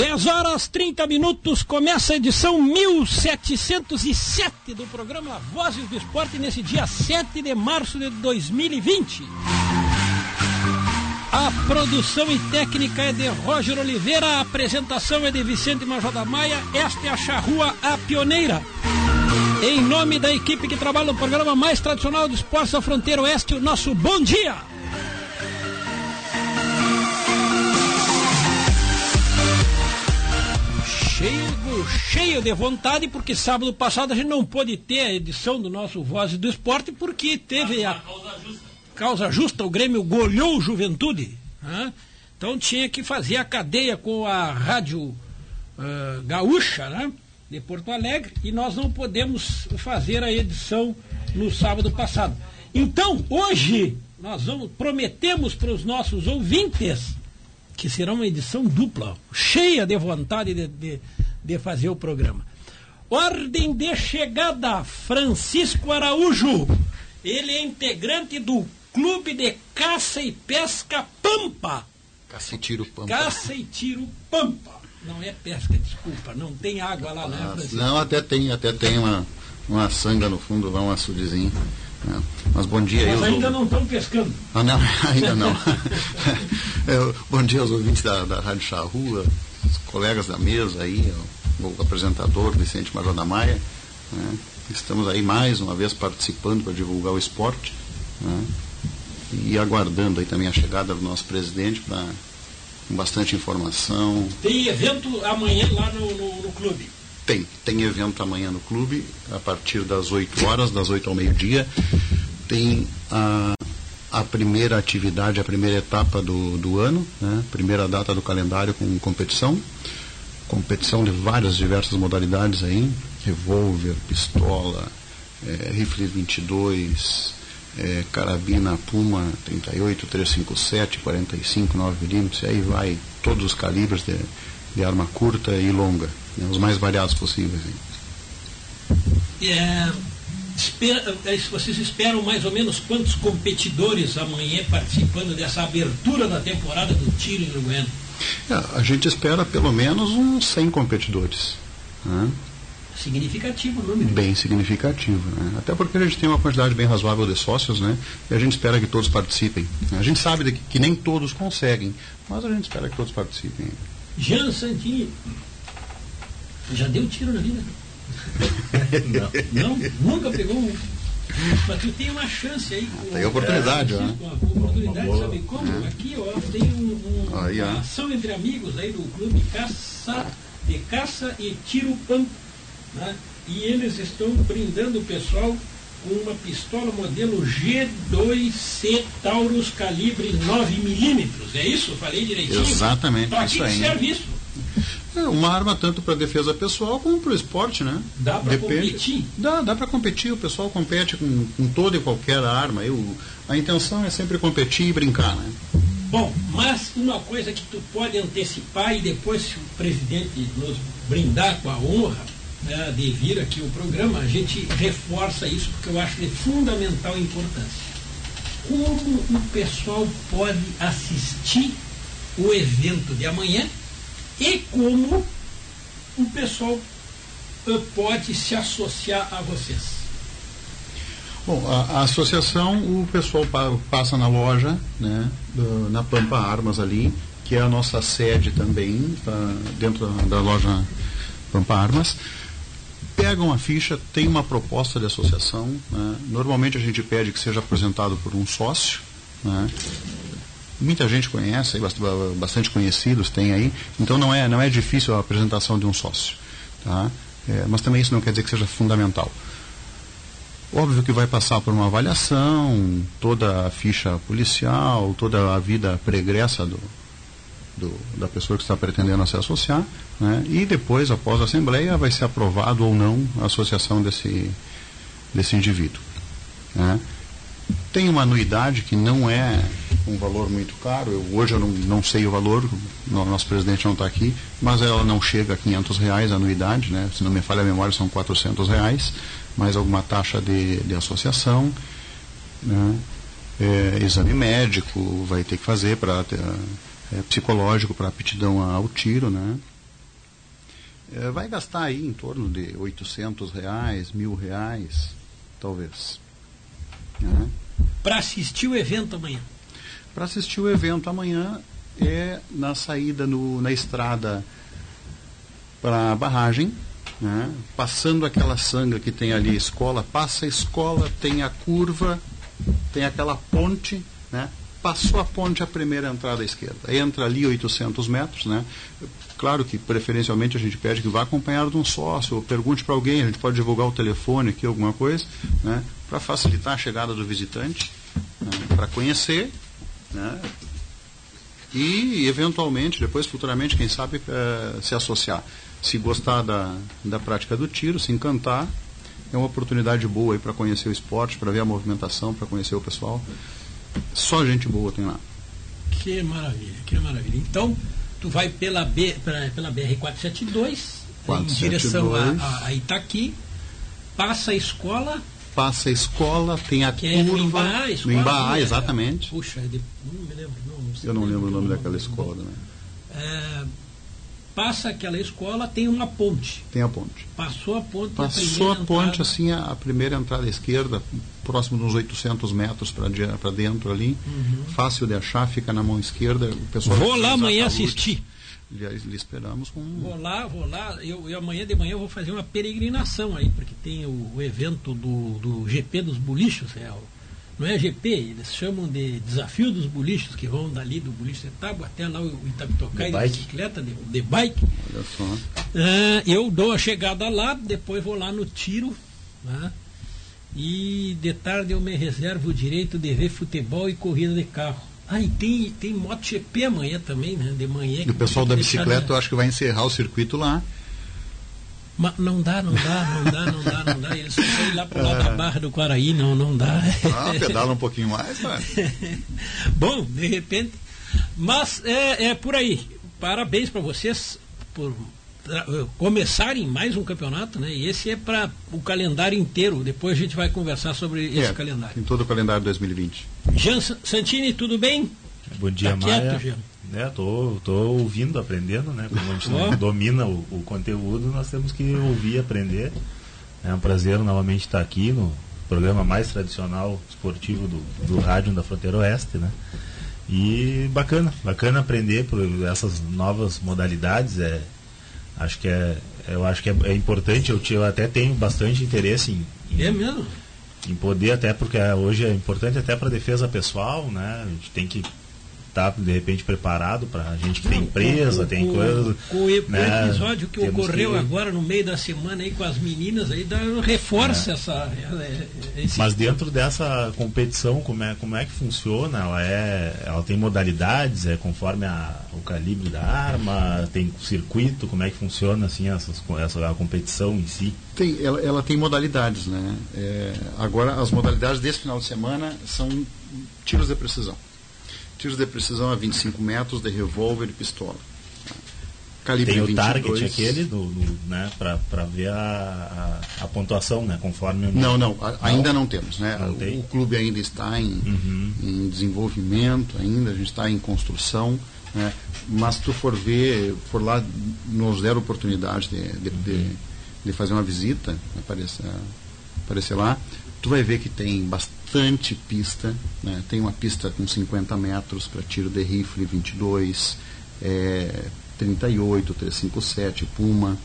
10 horas 30 minutos, começa a edição 1707 do programa Vozes do Esporte nesse dia 7 de março de 2020. A produção e técnica é de Roger Oliveira, a apresentação é de Vicente Major da Maia, esta é a charrua A Pioneira. Em nome da equipe que trabalha no programa mais tradicional do esporte da fronteira oeste, o nosso bom dia! Cheio, de vontade, porque sábado passado a gente não pôde ter a edição do nosso Voz do Esporte, porque teve a causa justa, o Grêmio goleou o Juventude. Né? Então tinha que fazer a cadeia com a Rádio uh, Gaúcha, né? de Porto Alegre, e nós não podemos fazer a edição no sábado passado. Então, hoje, nós vamos, prometemos para os nossos ouvintes que será uma edição dupla, cheia de vontade de, de, de fazer o programa. Ordem de chegada, Francisco Araújo. Ele é integrante do Clube de Caça e Pesca Pampa. Caça e Tiro Pampa. Caça e Tiro Pampa. Não é pesca, desculpa, não tem água lá, né, Francisco? Não, até tem, até tem uma, uma sanga no fundo, lá um açudezinho. É. Mas bom dia Mas ainda não estão pescando. Ah, não, ainda não. é, bom dia aos ouvintes da, da Rádio Charrua, os colegas da mesa aí, o, apresentador Vicente Major da Maia. Né? Estamos aí mais uma vez participando para divulgar o esporte. Né? E aguardando aí também a chegada do nosso presidente para com bastante informação. Tem evento amanhã lá no, no, no clube. Tem, tem evento amanhã no clube, a partir das 8 horas, das 8 ao meio-dia. Tem a, a primeira atividade, a primeira etapa do, do ano, né? primeira data do calendário com competição. Competição de várias diversas modalidades aí, revólver, pistola, é, rifle 22, é, carabina Puma 38, 357, 45, 9mm, aí vai todos os calibres de, de arma curta e longa né, os mais variados possíveis. É, espera, é, vocês esperam mais ou menos quantos competidores amanhã participando dessa abertura da temporada do tiro em Uruguaiana? É, a gente espera pelo menos uns 100 competidores. Né? Significativo o número. Bem significativo. Né? Até porque a gente tem uma quantidade bem razoável de sócios, né? E a gente espera que todos participem. A gente sabe que, que nem todos conseguem, mas a gente espera que todos participem. Jean Santini, já deu tiro na vida? não. não? Nunca pegou um. Mas tu tem uma chance aí. Com, tem oportunidade, né? Uma oportunidade, sabe como? É. Aqui, ó, tem um, um, aí, uma ação entre amigos aí do clube caça, de caça e tiro pampa. Né? E eles estão brindando o pessoal com uma pistola modelo G2C Taurus calibre 9mm. É isso? Falei direitinho? Exatamente. Para que, que serve isso? É uma arma tanto para defesa pessoal como para o esporte, né? Dá para competir? Dá, dá para competir. O pessoal compete com, com toda e qualquer arma. Eu, a intenção é sempre competir e brincar, né? Bom, mas uma coisa que tu pode antecipar e depois se o presidente nos brindar com a honra né, de vir aqui o programa, a gente reforça isso porque eu acho de fundamental importância. Como o pessoal pode assistir o evento de amanhã e como o pessoal uh, pode se associar a vocês. Bom, a, a, associação, o pessoal pa, passa na loja, né, na Pampa Armas ali, que é a nossa sede também, tá dentro da, da loja Pampa Armas. Pegam a ficha, tem uma proposta de associação. Né, normalmente a gente pede que seja apresentado por um sócio. Né, muita gente conhece, bastante conhecidos tem aí, então não é, não é difícil a apresentação de um sócio. Tá? É, mas também isso não quer dizer que seja fundamental. Óbvio que vai passar por uma avaliação, toda a ficha policial, toda a vida pregressa do, do, da pessoa que está pretendendo se associar, né? e depois, após a Assembleia, vai ser aprovado ou não a associação desse, desse indivíduo. Né? Tem uma anuidade que não é um valor muito caro. Eu, hoje eu não, não sei o valor, o nosso presidente não está aqui, mas ela não chega a 500 reais a anuidade, né? se não me falha a memória, são 400 reais, mais alguma taxa de, de associação. Né? É, exame médico vai ter que fazer para é, psicológico para aptidão ao tiro, né? É, vai gastar aí em torno de 800 reais, mil reais, talvez. Né? Para assistir o evento amanhã? Para assistir o evento amanhã é na saída no, na estrada para a barragem, né? passando aquela sanga que tem ali a escola, passa a escola, tem a curva, tem aquela ponte, né? Passou a ponte a primeira entrada à esquerda. Entra ali 800 metros, né? Claro que preferencialmente a gente pede que vá acompanhado de um sócio, ou pergunte para alguém, a gente pode divulgar o telefone aqui, alguma coisa, né? Para facilitar a chegada do visitante, né? para conhecer, né? E eventualmente, depois futuramente, quem sabe, é, se associar. Se gostar da, da prática do tiro, se encantar, é uma oportunidade boa para conhecer o esporte, para ver a movimentação, para conhecer o pessoal. Só gente boa tem lá. Que maravilha, que maravilha. Então, tu vai pela, B, pela BR-472, em direção a, a, Itaqui, passa a escola. Passa a escola, tem a que curva. É no Embaá, escola, no Embaá, né? exatamente. Puxa, de, não me lembro. Não, não Eu não lembro o nome daquela escola. Né? É, passa aquela escola, tem uma ponte. Tem a ponte. Passou a ponte. Passou a, a ponte, entrada. assim, a, a, primeira entrada esquerda, próximo dos 800 metros para dentro ali. Uhum. Fácil de achar, fica na mão esquerda. O pessoal vou lá amanhã assistir. Lhe, lhe, esperamos com. Vou lá, vou lá. Eu, eu, amanhã de manhã eu vou fazer uma peregrinação aí, porque tem o, o evento do, do GP dos bolichos, é o não é GP, eles chamam de desafio dos bolichos, que vão dali do boliche de Tábua até lá o Itapitocai de, de bicicleta, de, de bike. Olha só. Uh, eu dou a chegada lá, depois vou lá no tiro, né? E de tarde eu me reservo o direito de ver futebol e corrida de carro. Ah, e tem, tem MotoGP amanhã também, né? De manhã. E o pessoal da bicicleta, eu acho que vai encerrar o circuito lá. Mas não dá, não dá, não dá, não dá, não dá. Eles só ir lá pro lado da Barra do Quaraí, não, não dá. Ah, pedala um pouquinho mais, mano. Bom, de repente. Mas é, é por aí. Parabéns para vocês por começarem mais um campeonato, né? E esse é para o calendário inteiro. Depois a gente vai conversar sobre esse é, calendário. Em todo o calendário 2020. Jean Santini, tudo bem? Bom dia, tá Maia. Quieto, Jean né, tô, tô ouvindo, aprendendo, né? Como a gente não domina o, o, conteúdo, nós temos que ouvir e aprender. É um prazer novamente estar aqui no programa mais tradicional esportivo do, do rádio da Fronteira Oeste, né? E bacana, bacana aprender por essas novas modalidades. É, acho que é, eu acho que é, é importante. Eu, eu até tenho bastante interesse em, em é mesmo? em poder até porque hoje é importante até para defesa pessoal, né? A gente tem que tá de repente preparado para a gente que tem empresa, tem coisas. Com o, né, episódio que ocorreu que... agora no meio da semana aí com as meninas aí, dá, reforça é. essa. É, esse... Mas dentro dessa competição, como é, como é que funciona? Ela é. Ela tem modalidades, é conforme a, o calibre da arma, tem circuito, como é que funciona assim essas, essa a competição em si? Tem, ela, ela tem modalidades, né? É, agora as modalidades desse final de semana são tiros de precisão tiros de precisão a 25 metros de revólver e pistola. Calibre tem o 22. target aquele do, do né, para ver a, a, a, pontuação, né, conforme o... Não, não, a, ainda não temos, né? Não o, o, clube ainda está em, uhum. em desenvolvimento, ainda a gente está em construção, né? Mas se tu for ver, for lá, nos der oportunidade de, de, uhum. de, de fazer uma visita, aparecer, aparecer lá, tu vai ver que tem bastante bastante pista. Né? Tem uma pista com 50 metros para tiro de rifle 22, é, 38, 357, Puma.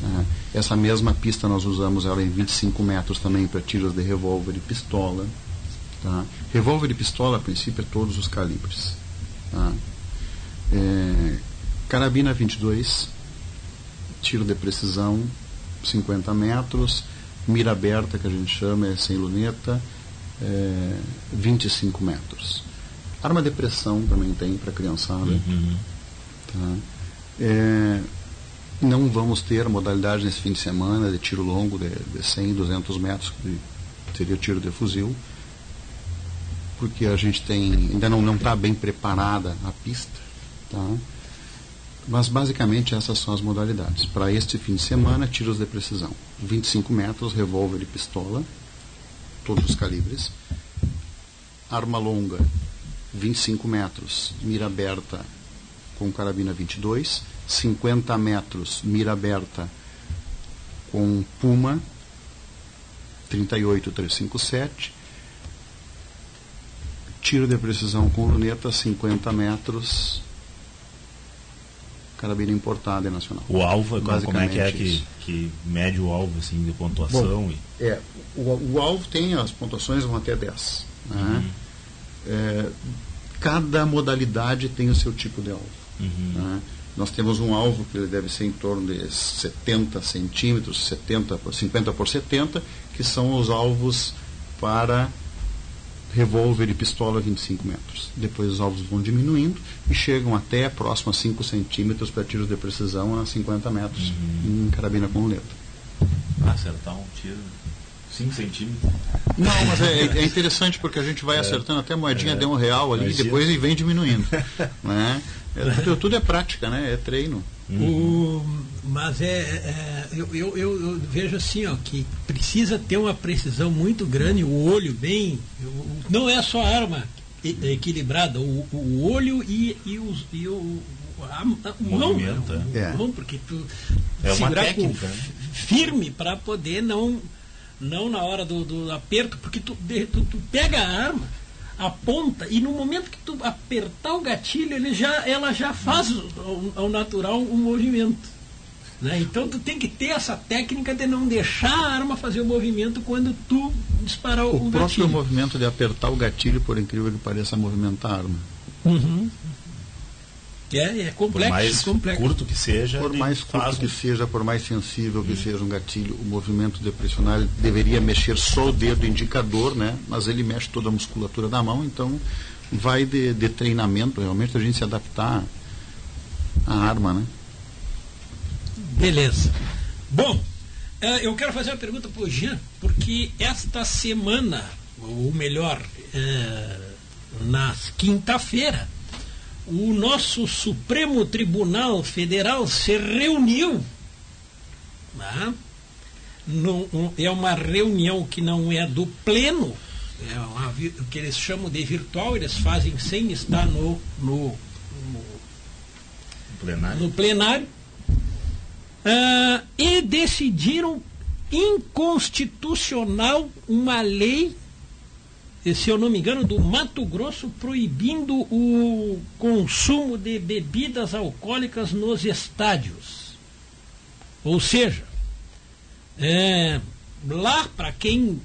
Né? Essa mesma pista nós usamos ela em 25 metros também para tiros de revólver e pistola. Tá? Revólver e pistola, a princípio, é todos os calibres. Tá? É, carabina 22, tiro de precisão 50 metros, mira aberta, que a gente chama, é sem luneta, é, 25 metros. Arma de pressão também tem para criançada. Uhum. Tá? É, não vamos ter modalidade nesse fim de semana de tiro longo de, de 100, 200 metros, que seria tiro de fuzil, porque a gente tem ainda não está bem preparada a pista. Tá? Mas basicamente essas são as modalidades. Para este fim de semana, tiros de precisão. 25 metros, revólver e pistola todos os calibres. Arma longa, 25 metros, mira aberta com carabina 22, 50 metros mira aberta com Puma 38357, tiro de precisão com luneta 50 metros, carabina importada e nacional. O alvo, como é que é que, que, mede o alvo assim, de pontuação? Bom, e... é, o, o, alvo tem as pontuações vão até 10. Né? Uhum. É, cada modalidade tem o seu tipo de alvo. Uhum. Né? Nós temos um alvo que deve ser em torno de 70 centímetros, 70 por 50 por 70, que são os alvos para revólver e pistola 25 metros. Depois os alvos vão diminuindo e chegam até próximo a 5 centímetros para tiros de precisão a 50 metros uhum. em carabina com muleta. Acertar um tiro 5 centímetros. Não, mas é, é, interessante porque a gente vai é, acertando até a moedinha é, de um real ali e depois vem diminuindo. né? É, tudo, tudo, é prática, né? É treino. Uhum. O, mas é, é eu, eu, eu, vejo assim, ó, que precisa ter uma precisão muito grande, o olho bem. Não é só a arma equilibrada, o, o olho e, e, os, e o, a, a mão, né? o, é. mão, porque tu é uma técnica, né? firme para poder não não na hora do, do aperto, porque tu, tu, tu, pega a arma, aponta, e no momento que tu apertar o gatilho, ele já, ela já faz ao, ao natural um movimento. Né? Então tu tem que ter essa técnica de não deixar a arma fazer o movimento quando tu disparar o, o gatilho. O próprio movimento de apertar o gatilho, por incrível que pareça, movimentar a arma. Uhum. É, é complexo. Por mais complexo. curto que seja. Por mais curto que seja, por mais sensível que hum. seja um gatilho, o movimento depressional deveria mexer só o dedo indicador, né? Mas ele mexe toda a musculatura da mão, então vai de, de treinamento, realmente, a gente se adaptar à arma, né? Beleza. Bom, eh, eu quero fazer uma pergunta para o Jean, porque esta semana, ou melhor, é, na quinta-feira, o nosso Supremo Tribunal Federal se reuniu. Né? um, é uma reunião que não é do pleno, é uma, o que eles chamam de virtual, eles fazem sem estar no, no, no plenário. No plenário uh, e decidiram inconstitucional uma lei se eu não me engano, do Mato Grosso proibindo o consumo de bebidas alcoólicas nos estádios. Ou seja, é, lá para quem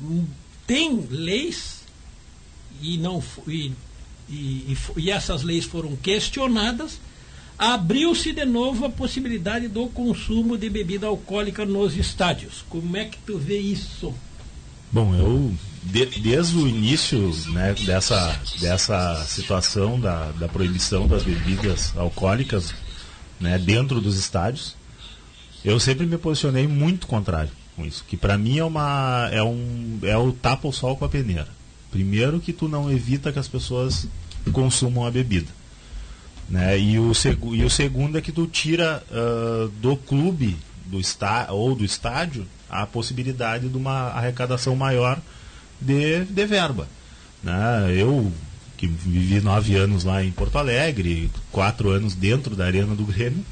tem leis e não e, e, e essas leis foram questionadas, abriu-se de novo a possibilidade do consumo de bebida alcoólica nos estádios. Como é que tu vê isso? Bom, eu de, desde o início né, dessa, dessa situação da, da proibição das bebidas alcoólicas né, dentro dos estádios, eu sempre me posicionei muito contrário com isso. Que para mim é uma é um é o tapa o sol com a peneira. Primeiro que tu não evita que as pessoas consumam a bebida, né? E o, e o segundo é que tu tira uh, do clube do está ou do estádio a possibilidade de uma arrecadação maior de, de verba. Né? Eu, que vivi nove anos lá em Porto Alegre, quatro anos dentro da Arena do Grêmio,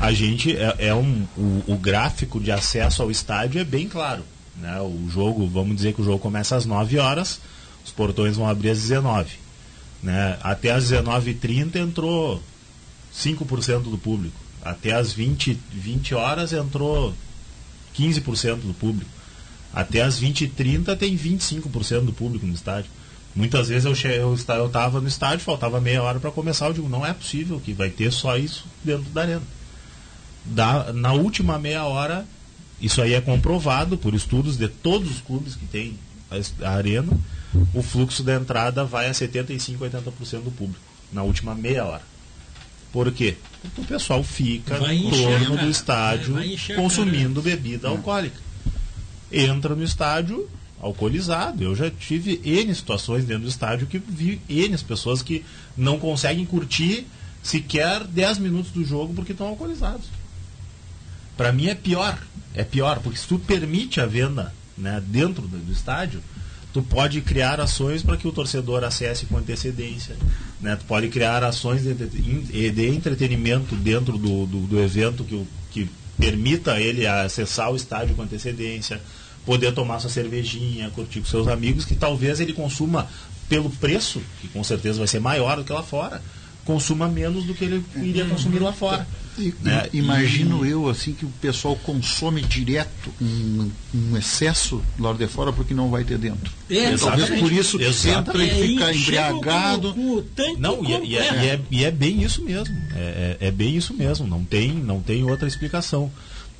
a gente é, é um, o, o, gráfico de acesso ao estádio é bem claro. Né? O jogo, vamos dizer que o jogo começa às 9 horas, os portões vão abrir às 19. Né? Até às 19h30 entrou 5% do público. Até às 20, 20 horas entrou 15% do público. Até as 20h30 tem 25% do público no estádio. Muitas vezes eu, eu, eu estava no estádio, faltava meia hora para começar, eu digo, não é possível que vai ter só isso dentro da arena. Da, na última meia hora, isso aí é comprovado por estudos de todos os clubes que tem a, a arena, o fluxo da entrada vai a 75, 80% do público, na última meia hora. Por quê? Porque o pessoal fica vai no torno do estádio vai, vai consumindo bebida é. alcoólica entra no estádio alcoolizado. Eu já tive N situações dentro do estádio que vi N pessoas que não conseguem curtir sequer 10 minutos do jogo porque estão alcoolizados. Para mim é pior. É pior, porque se tu permite a venda né, dentro do, estádio, tu pode criar ações para que o torcedor acesse com antecedência. Né? Tu pode criar ações de, entretenimento dentro do, do, do evento que, que permita ele acessar o estádio com antecedência, poder tomar sua cervejinha, curtir com seus amigos, que talvez ele consuma pelo preço, que com certeza vai ser maior do que lá fora, consuma menos do que ele iria consumir lá fora. E, né? Imagino e... eu assim que o pessoal consome direto um, um, excesso lá de fora porque não vai ter dentro. É, Talvez por isso entra e fica é, embriagado. Com, com não, e, é, e, é, e, é, e é bem isso mesmo. É, é, é, bem isso mesmo. Não tem, não tem outra explicação.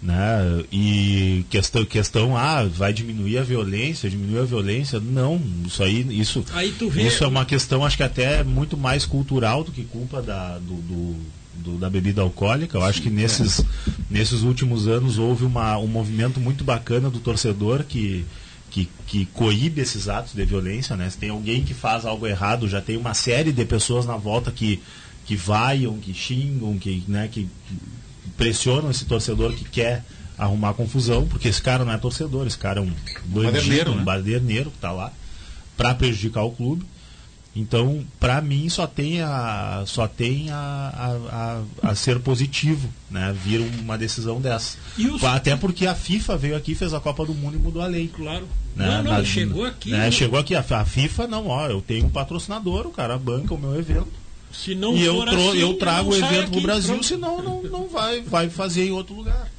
Né? E questão, questão, ah, vai diminuir a violência, diminuir a violência. Não, isso aí, isso, aí vê... isso é uma questão, acho que até muito mais cultural do que culpa da, do, do, do da bebida alcoólica. Eu acho que nesses, nesses últimos anos houve uma, um movimento muito bacana do torcedor que, que, que coíbe esses atos de violência. Né? Se tem alguém que faz algo errado, já tem uma série de pessoas na volta que, que vaiam, que xingam, que, né, que pressionam esse torcedor que quer arrumar confusão, porque esse cara não é torcedor, esse cara é um bandido, um baderneiro que está lá para prejudicar o clube. Então, para mim, só tem a, só tem a, a, a, ser positivo, né? Vir uma decisão dessa. Os... Até porque a FIFA veio aqui, fez a Copa do Mundo e mudou a lei. Claro. Né? Não, não, Na, chegou aqui. Né? Chegou aqui. A, a FIFA, não, ó, eu tenho um patrocinador, o cara banca o meu evento. Se não e eu, assim, eu trago o evento para o Brasil, pronto. senão não, não vai, vai fazer em outro lugar.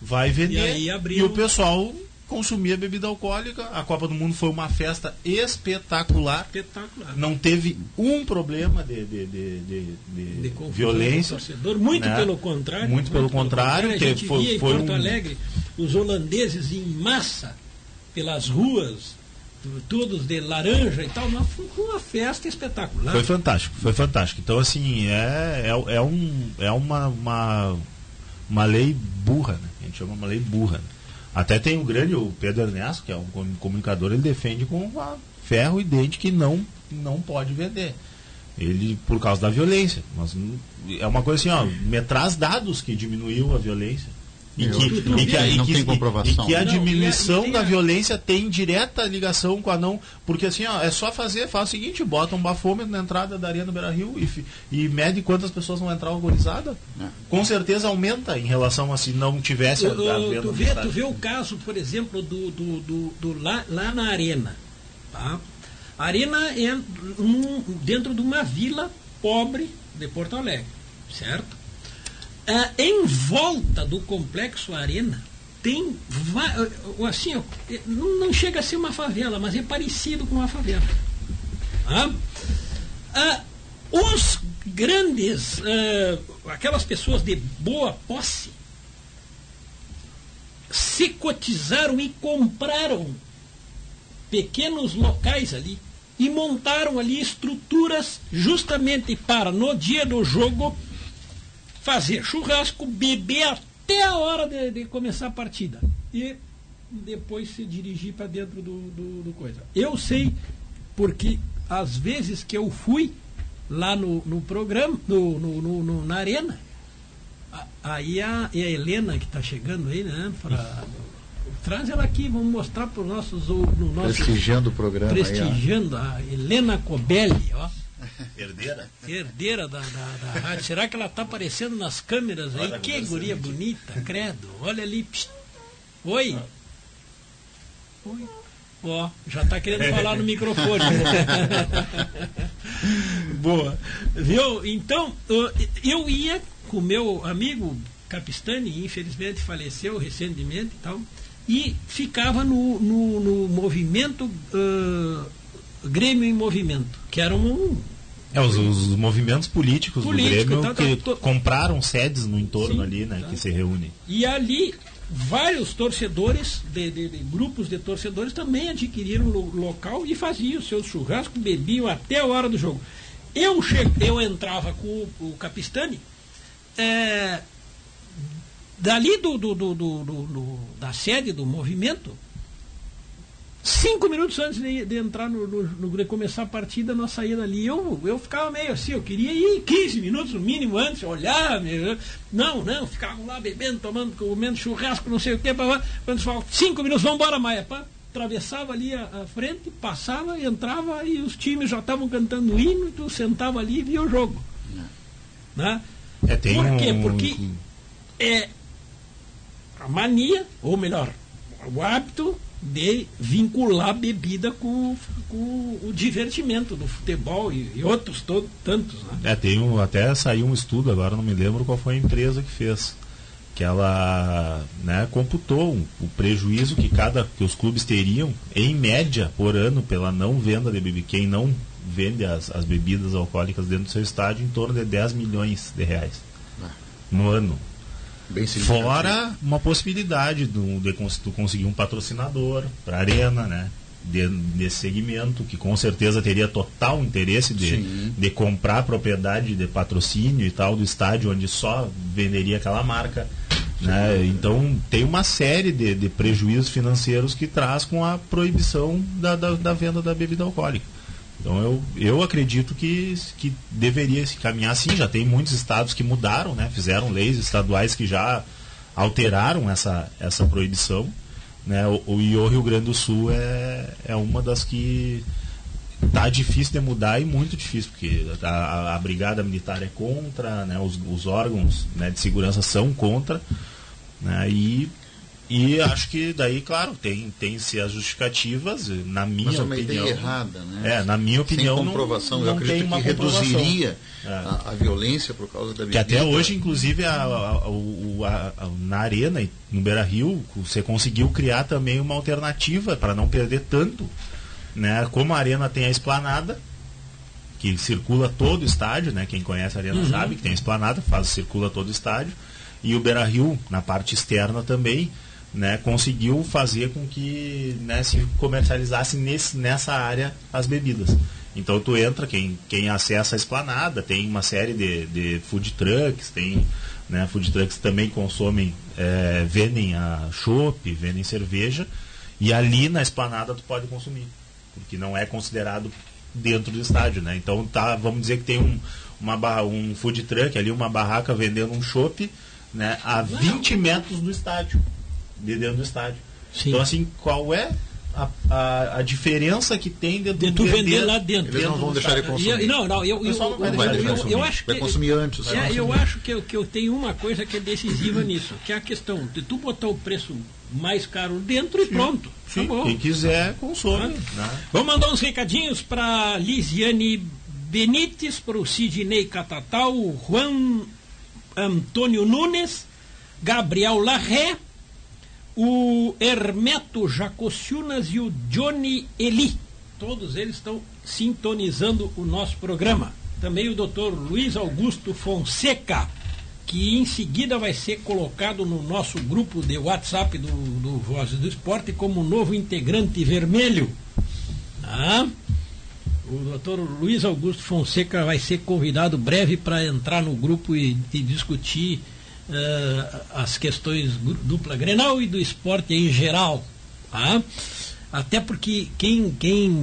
Vai vender. E, e o pessoal consumia bebida alcoólica. A Copa do Mundo foi uma festa espetacular. Espetacular. Não teve um problema de, de, de, de, de violência. Muito né? pelo contrário. Muito, muito pelo, pelo contrário. contrário. A gente foi, via foi em Porto um... Alegre os holandeses em massa pelas ruas todos de laranja e tal, uma, uma festa espetacular. Foi fantástico, foi fantástico. Então, assim, é, é, é, um, é uma, uma, uma lei burra, né? A gente chama uma lei burra. Né? Até tem o grande, o Pedro Ernesto, que é um comunicador, ele defende com ferro e dente que não, não pode vender. Ele, por causa da violência. Mas é uma coisa assim, ó, me traz dados que diminuiu a violência. E que, e que, a, não tem comprovação. E que a diminuição não, a, da violência tem direta ligação com a não. Porque assim, ó, é só fazer, faz o seguinte, bota um bafômetro na entrada da Arena Beira Rio e, e mede quantas pessoas vão entrar alcoolizadas. É. Com certeza aumenta em relação a se não tivesse a, a. Tu vê, tu vê o caso, por exemplo, do, do, do, do lá, lá na Arena. Tá? A Arena é um, dentro de uma vila pobre de Porto Alegre, certo? Ah, em volta do complexo Arena tem assim não chega a ser uma favela mas é parecido com uma favela. Ah, ah, os grandes ah, aquelas pessoas de boa posse se cotizaram e compraram pequenos locais ali e montaram ali estruturas justamente para no dia do jogo fazer churrasco, beber até a hora de, de começar a partida. E depois se dirigir para dentro do, do, do, coisa. Eu sei, porque às vezes que eu fui lá no, no programa, no, no, no na arena, aí a, a Helena que está chegando aí, né? Pra, traz ela aqui, vamos mostrar para os nossos. No nosso, prestigiando o programa. Prestigiando aí, a Helena Cobelli, ó. Herdeira? Herdeira da, da, da rádio. Será que ela está aparecendo nas câmeras aí? Olha, que guria bonita, credo. Olha ali. Psst. Oi. Oi. Ó, já está querendo falar no microfone. Boa. Viu? Então, eu ia com meu amigo Capistani, infelizmente faleceu recentemente e tal, e ficava no, no, no movimento uh, Grêmio em Movimento, que era um, é, os, os movimentos políticos Político, do Grêmio tá, que compraram sedes no entorno Sim, ali, né, tá. que se reúnem. E ali vários torcedores, de, de, de, grupos de torcedores também adquiriram o local e faziam seus churrascos, bebiam até a hora do jogo. Eu, che... eu entrava com o, o Capistani, é, dali do, do, do, do, da sede do movimento, Cinco minutos antes de, de entrar no, no, de começar a partida, nós saímos dali. Eu, eu ficava meio assim, eu queria ir 15 minutos no mínimo antes, olhar. Meu, não, não, ficavam lá bebendo, tomando, comendo churrasco, não sei o que. Quando falam cinco minutos, vamos embora, Maia. Pá. atravessava ali a, a, frente, passava, entrava e os times já estavam cantando hino e tu sentava ali e via o jogo. Né? É, Por quê? Porque é a mania, ou melhor, o hábito de vincular a bebida com, com o divertimento do futebol e, e outros todo, tantos. Né? É, tem um, até saiu um estudo, agora não me lembro qual foi a empresa que fez, que ela né, computou o prejuízo que cada que os clubes teriam em média por ano pela não venda de bebida, quem não vende as, as bebidas alcoólicas dentro do seu estádio em torno de 10 milhões de reais ah. no ano. Fora uma possibilidade de, de, de conseguir um patrocinador para a arena, né? De, desse segmento, que com certeza teria total interesse de, de comprar propriedade de patrocínio e tal do estádio, onde só venderia aquela marca. Né? Então tem uma série de, de prejuízos financeiros que traz com a proibição da, da, da venda da bebida alcoólica. Então eu, eu acredito que, que deveria se caminhar assim. Já tem muitos estados que mudaram, né? fizeram leis estaduais que já alteraram essa, essa proibição. Né? O, o, e o Rio Grande do Sul é, é uma das que tá difícil de mudar e muito difícil, porque a, a, a brigada militar é contra, né? os, os órgãos né, de segurança são contra. Né? E e acho que daí, claro, tem, tem se as justificativas, na minha Mas é uma opinião. Ideia errada, né? É, na minha opinião. Sem comprovação, não, não eu acredito que reduziria é. a, a, violência por causa da bebida. Que até hoje, inclusive, a, a, na Arena, no Beira Rio, você conseguiu criar também uma alternativa para não perder tanto. Né? Como a Arena tem a esplanada, que circula todo o estádio, né? Quem conhece a Arena uhum. sabe que tem a esplanada, faz, circula todo o estádio. E o Beira Rio, na parte externa também né, conseguiu fazer com que né, se comercializasse nesse, nessa área as bebidas. Então tu entra, quem, quem acessa a esplanada, tem uma série de, de food trucks, tem né, food trucks também consomem, é, vendem a chopp, vendem cerveja, e ali na esplanada tu pode consumir, porque não é considerado dentro do estádio, né? Então tá, vamos dizer que tem um, uma barra, um food truck ali, uma barraca vendendo um chopp, né, a 20 metros do estádio de dentro do estádio. Sim. Então, assim, qual é a, a, a, diferença que tem dentro de tu vender, lá dentro. Eles não vão deixar ele consumir. não, não, eu, eu, não vai eu, eu, eu, acho que vai consumir antes. É, eu acho que eu, que eu tenho uma coisa que é decisiva nisso, que é a questão de tu botar o preço mais caro dentro e pronto. Sim, tá Quem quiser, consome. Né? Vamos mandar uns recadinhos para Lisiane Benites, para o Sidney Catatal, o Juan Antônio Nunes, Gabriel Larré, o Hermeto Jacociunas e o Johnny Eli. Todos eles estão sintonizando o nosso programa. Também o Dr. Luiz Augusto Fonseca, que em seguida vai ser colocado no nosso grupo de WhatsApp do, do Vozes do Esporte como novo integrante vermelho. Ah, o Dr. Luiz Augusto Fonseca vai ser convidado breve para entrar no grupo e, e discutir uh, as questões dupla Grenal e do esporte em geral. Tá? Até porque quem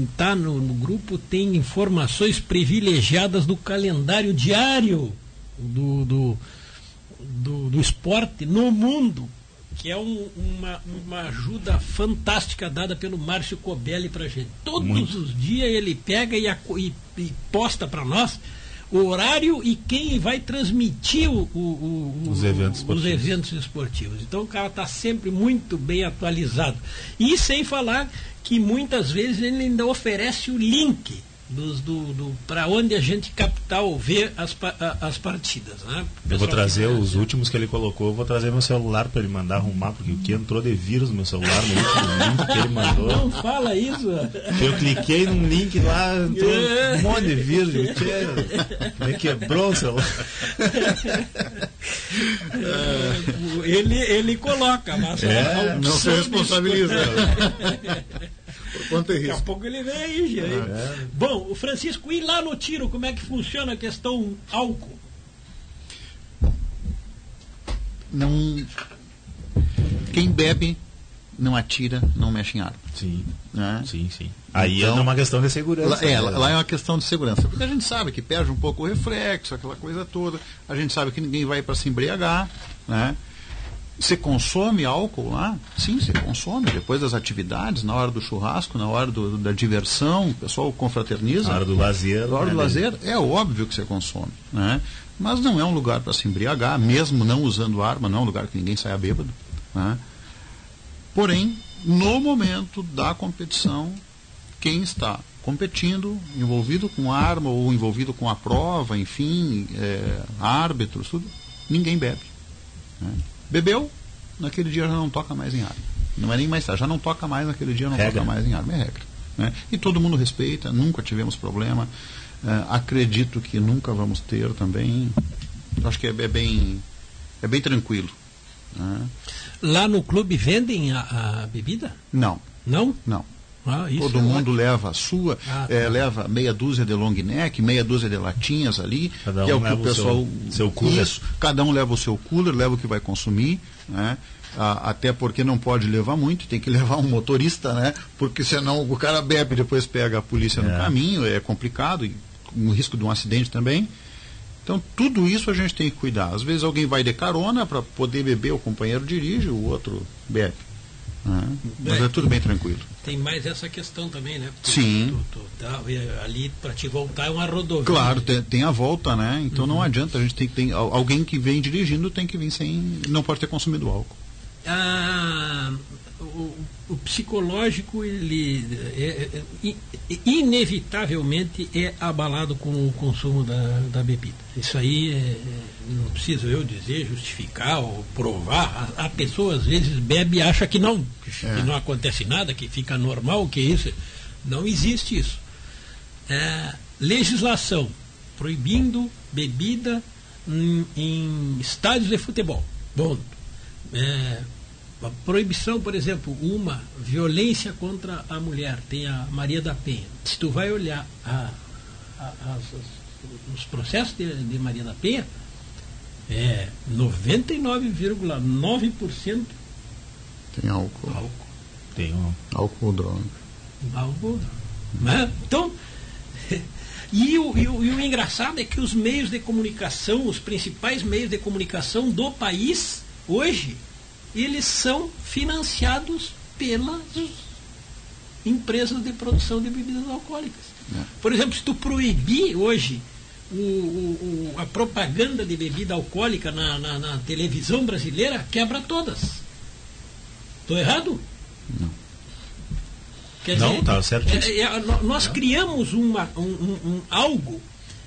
está no, no, grupo tem informações privilegiadas do calendário diário do, do, do, do esporte no mundo, que é um, uma, uma ajuda fantástica dada pelo Márcio Cobelli para gente. Todos Muito. os dias ele pega e, e, e posta para nós o horário e quem vai transmitir o, o, o, os, eventos os, eventos esportivos. Então o cara está sempre muito bem atualizado. E sem falar que muitas vezes ele ainda oferece o link dos, do, do para onde a gente ou ver as, as partidas. Né? Eu vou trazer os últimos que ele colocou, eu vou trazer meu celular para ele mandar arrumar, porque o que entrou de vírus no meu celular no último link que ele mandou. Não fala isso. Eu cliquei num link lá, entrou é. um monte de vírus, me quebrou o celular. ele, ele coloca, mas é, não se responsabiliza. Por quanto é isso? Daqui a pouco ele vem aí, gente. Ah, é. Bom, o Francisco, e lá no tiro, como é que funciona a questão álcool? Não. Quem bebe não atira, não mexe em arma. Sim. Né? Sim, sim. Aí então, é uma questão de segurança. Lá, é, lá é uma questão de segurança. Porque a gente sabe que perde um pouco o reflexo, aquela coisa toda. A gente sabe que ninguém vai para se embriagar, né? Você consome álcool lá? Sim, você consome. Depois das atividades, na hora do churrasco, na hora do, da diversão, o pessoal confraterniza. Na hora do lazer. Na hora né, do lazer, é óbvio que você consome. Né? Mas não é um lugar para se embriagar, mesmo não usando arma, não é um lugar que ninguém saia bêbado. Né? Porém, no momento da competição, quem está competindo, envolvido com arma ou envolvido com a prova, enfim, é, árbitros, tudo, ninguém bebe. Né? Bebeu, naquele dia já não toca mais em arma. Não é nem mais já não toca mais naquele dia, não regra. toca mais em arma, é regra. Né? E todo mundo respeita, nunca tivemos problema. É, acredito que nunca vamos ter também. Acho que é, é bem, é bem tranquilo. Né? Lá no clube vendem a, a bebida? Não. Não? Não. Ah, Todo é mundo ótimo. leva a sua, ah, é, tá. leva meia dúzia de long neck, meia dúzia de latinhas ali, cada um que é o que o pessoal. Seu, seu cooler. Isso, cada um leva o seu cooler, leva o que vai consumir, né? Ah, até porque não pode levar muito, tem que levar um motorista, né? Porque senão o cara bebe e depois pega a polícia é. no caminho, é complicado, e um risco de um acidente também. Então, tudo isso a gente tem que cuidar. Às vezes alguém vai de carona para poder beber, o companheiro dirige, o outro bebe. Né? Mas é, é tudo bem tranquilo tem mais essa questão também, né? Porque Sim. Tu, tu, tá, ali para te voltar é uma rodovia. Claro, tem, tem a volta, né? Então uhum. não adianta, a gente tem ter alguém que vem dirigindo tem que vir sem, não pode ter consumido álcool. Ah, o, o, psicológico ele é, é, é, inevitavelmente é abalado com o consumo da, da bebida. Isso aí é, não preciso eu dizer, justificar ou provar. A, a pessoa às vezes bebe e acha que não, que é. não acontece nada, que fica normal, que isso. Não existe isso. É, legislação proibindo bebida em, em estádios de futebol. Bom, é, a proibição, por exemplo, uma, violência contra a mulher, tem a Maria da Penha. Se tu vai olhar a, a, as, os processos de, de, Maria da Penha, é 99,9% tem álcool. álcool. Tem um... álcool droga. Álcool droga. Né? Então, e o, e, o, e o engraçado é que os meios de comunicação, os principais meios de comunicação do país, hoje, eles são financiados pelas empresas de produção de bebidas alcoólicas. É. Por exemplo, se tu proibir hoje o, o, a propaganda de bebida alcoólica na, na, na televisão brasileira, quebra todas. Estou errado? Não. Quer Não, dizer, tá certo. É, é, nós criamos uma, um, um, um, algo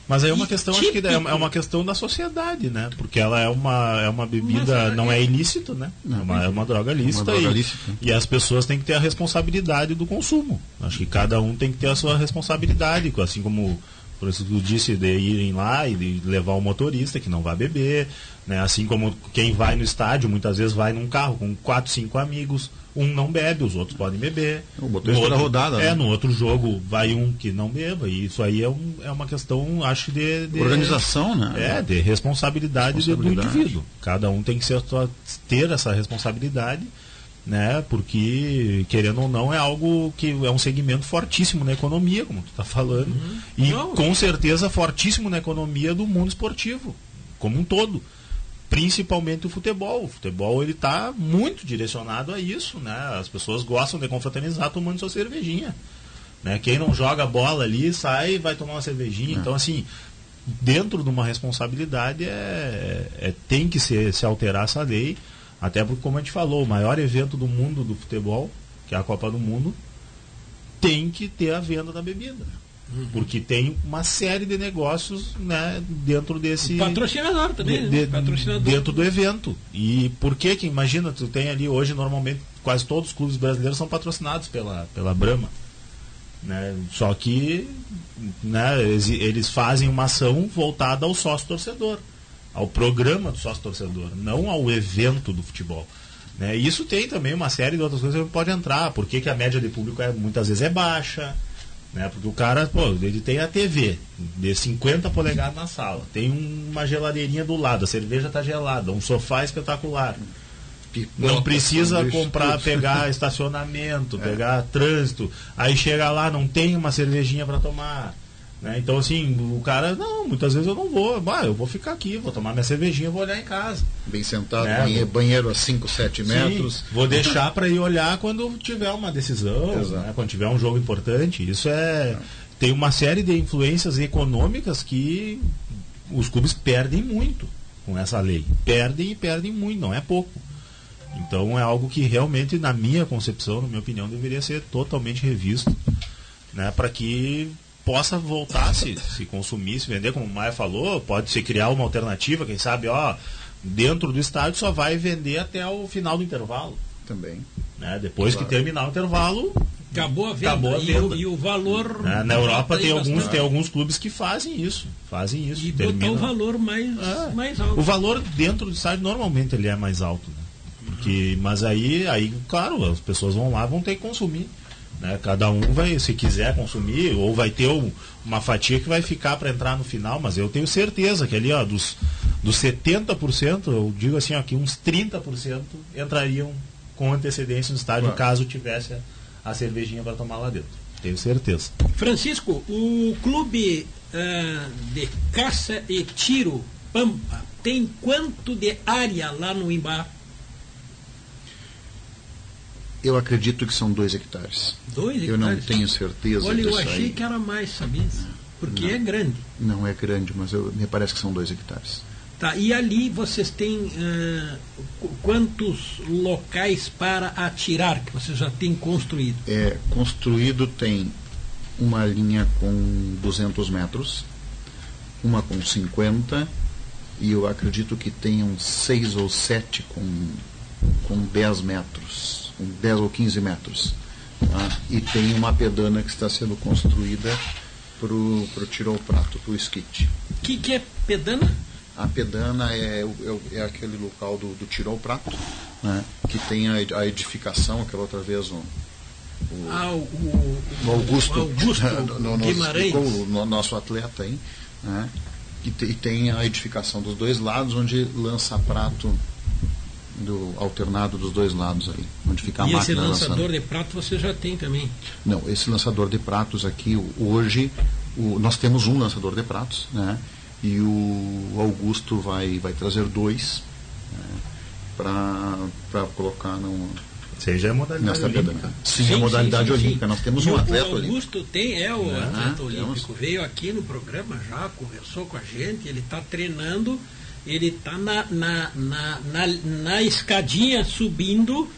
mas aí é uma questão, acho que é, é uma questão da sociedade, né? Porque ela é uma, é uma bebida, não é ilícito, né? É uma, é uma droga lícita, uma droga e, lícita. e as pessoas têm que ter a responsabilidade do consumo. Acho que cada um tem que ter a sua responsabilidade, assim como por isso tu disse de irem lá e de levar o motorista que não vai beber, né? Assim como quem vai no estádio muitas vezes vai num carro com quatro, cinco amigos um não bebe, os outros podem beber. O motorista da rodada. É, né? no outro jogo vai um que não beba. E isso aí é, um, é uma questão, acho, de, de Organização, né? É, de responsabilidade, responsabilidade. do indivíduo. Cada um tem que ser, ter essa responsabilidade, né? Porque, querendo ou não, é algo que é um segmento fortíssimo na economia, como tu está falando. Uhum. E não. com certeza fortíssimo na economia do mundo esportivo, como um todo principalmente o futebol. O futebol ele está muito direcionado a isso, né? As pessoas gostam de confraternizar tomando sua cervejinha, né? Quem não joga bola ali sai e vai tomar uma cervejinha. É. Então assim, dentro de uma responsabilidade é, é, tem que se, se alterar essa lei, até porque como a gente falou, o maior evento do mundo do futebol, que é a Copa do Mundo, tem que ter a venda da bebida. Uhum. Porque tem uma série de negócios né, dentro desse. O patrocinador também, de, né? patrocinador. Dentro do evento. E por que que, imagina, tu tem ali hoje, normalmente, quase todos os clubes brasileiros são patrocinados pela, pela Brahma. Né? Só que né, eles, eles fazem uma ação voltada ao sócio torcedor, ao programa do sócio torcedor, não ao evento do futebol. Né? E isso tem também uma série de outras coisas que pode entrar. Por que, que a média de público é, muitas vezes é baixa? Né? Porque o cara, pô, ele tem a TV de 50 polegadas na sala, tem uma geladeirinha do lado, a cerveja está gelada, um sofá espetacular. Não precisa comprar, pegar estacionamento, é. pegar trânsito. Aí chega lá, não tem uma cervejinha para tomar. Né? Então, assim, o cara, não, muitas vezes eu não vou, bah, eu vou ficar aqui, vou tomar minha cervejinha, vou olhar em casa. Bem sentado, né? banheiro, banheiro a 5, 7 metros. Sim, vou deixar para ir olhar quando tiver uma decisão, né? quando tiver um jogo importante. Isso é. é. Tem uma série de influências econômicas que os clubes perdem muito com essa lei. Perdem e perdem muito, não é pouco. Então é algo que realmente, na minha concepção, na minha opinião, deveria ser totalmente revisto, né, para que possa voltar a se, se consumir, se vender, como o Maia falou, pode se criar uma alternativa, quem sabe, ó, dentro do estádio só vai vender até o final do intervalo. Também. Né? Depois claro. que terminar o intervalo, Acabou a venda. Acabou a venda. E, o, e o valor. É, na Europa tem alguns, tem alguns clubes que fazem isso. Fazem isso. E botar o valor mais, é. mais alto. O valor dentro do estádio normalmente ele é mais alto. Né? Porque, mas aí, aí, claro, as pessoas vão lá vão ter que consumir. Né? Cada um vai, se quiser consumir, ou vai ter um, uma fatia que vai ficar para entrar no final, mas eu tenho certeza que ali, ó, dos, dos 70%, eu digo assim, ó, que uns 30% entrariam com antecedência no estádio, claro. caso tivesse a, a cervejinha para tomar lá dentro. Tenho certeza. Francisco, o clube uh, de caça e tiro Pampa tem quanto de área lá no Imbar? Eu acredito que são dois hectares. Dois hectares? Eu não tenho certeza Olha, eu achei aí. que era mais, sabia? Porque não, é grande. Não é grande, mas eu, me parece que são dois hectares. Tá, e ali vocês têm uh, quantos locais para atirar que você já tem construído? É, construído tem uma linha com 200 metros, uma com 50 e eu acredito que tenham seis ou sete com, com 10 metros. 10 ou 15 metros. Tá? E tem uma pedana que está sendo construída para o tiro ao prato, para o skit. O que, que é pedana? A pedana é, é, é aquele local do, do tiro ao prato, né? que tem a, a edificação, aquela outra vez o, o, ah, o, o, o Augusto, Augusto no, Guimarães. o nosso atleta aí, né? e, te, e tem a edificação dos dois lados, onde lança prato do alternado dos dois lados ali, onde fica a e máquina esse lançador lançando. de prato você já tem também? Não, esse lançador de pratos aqui hoje o, nós temos um lançador de pratos, né? E o Augusto vai vai trazer dois né? para colocar no Seja a modalidade olímpica. Sim, sim, a modalidade sim, sim, olímpica. Nós temos e um atleta olímpico. O Augusto olímpico. tem, é o é, atleta olímpico. Veio aqui no programa já, conversou com a gente, ele está treinando ele está na, na, na, na, na escadinha subindo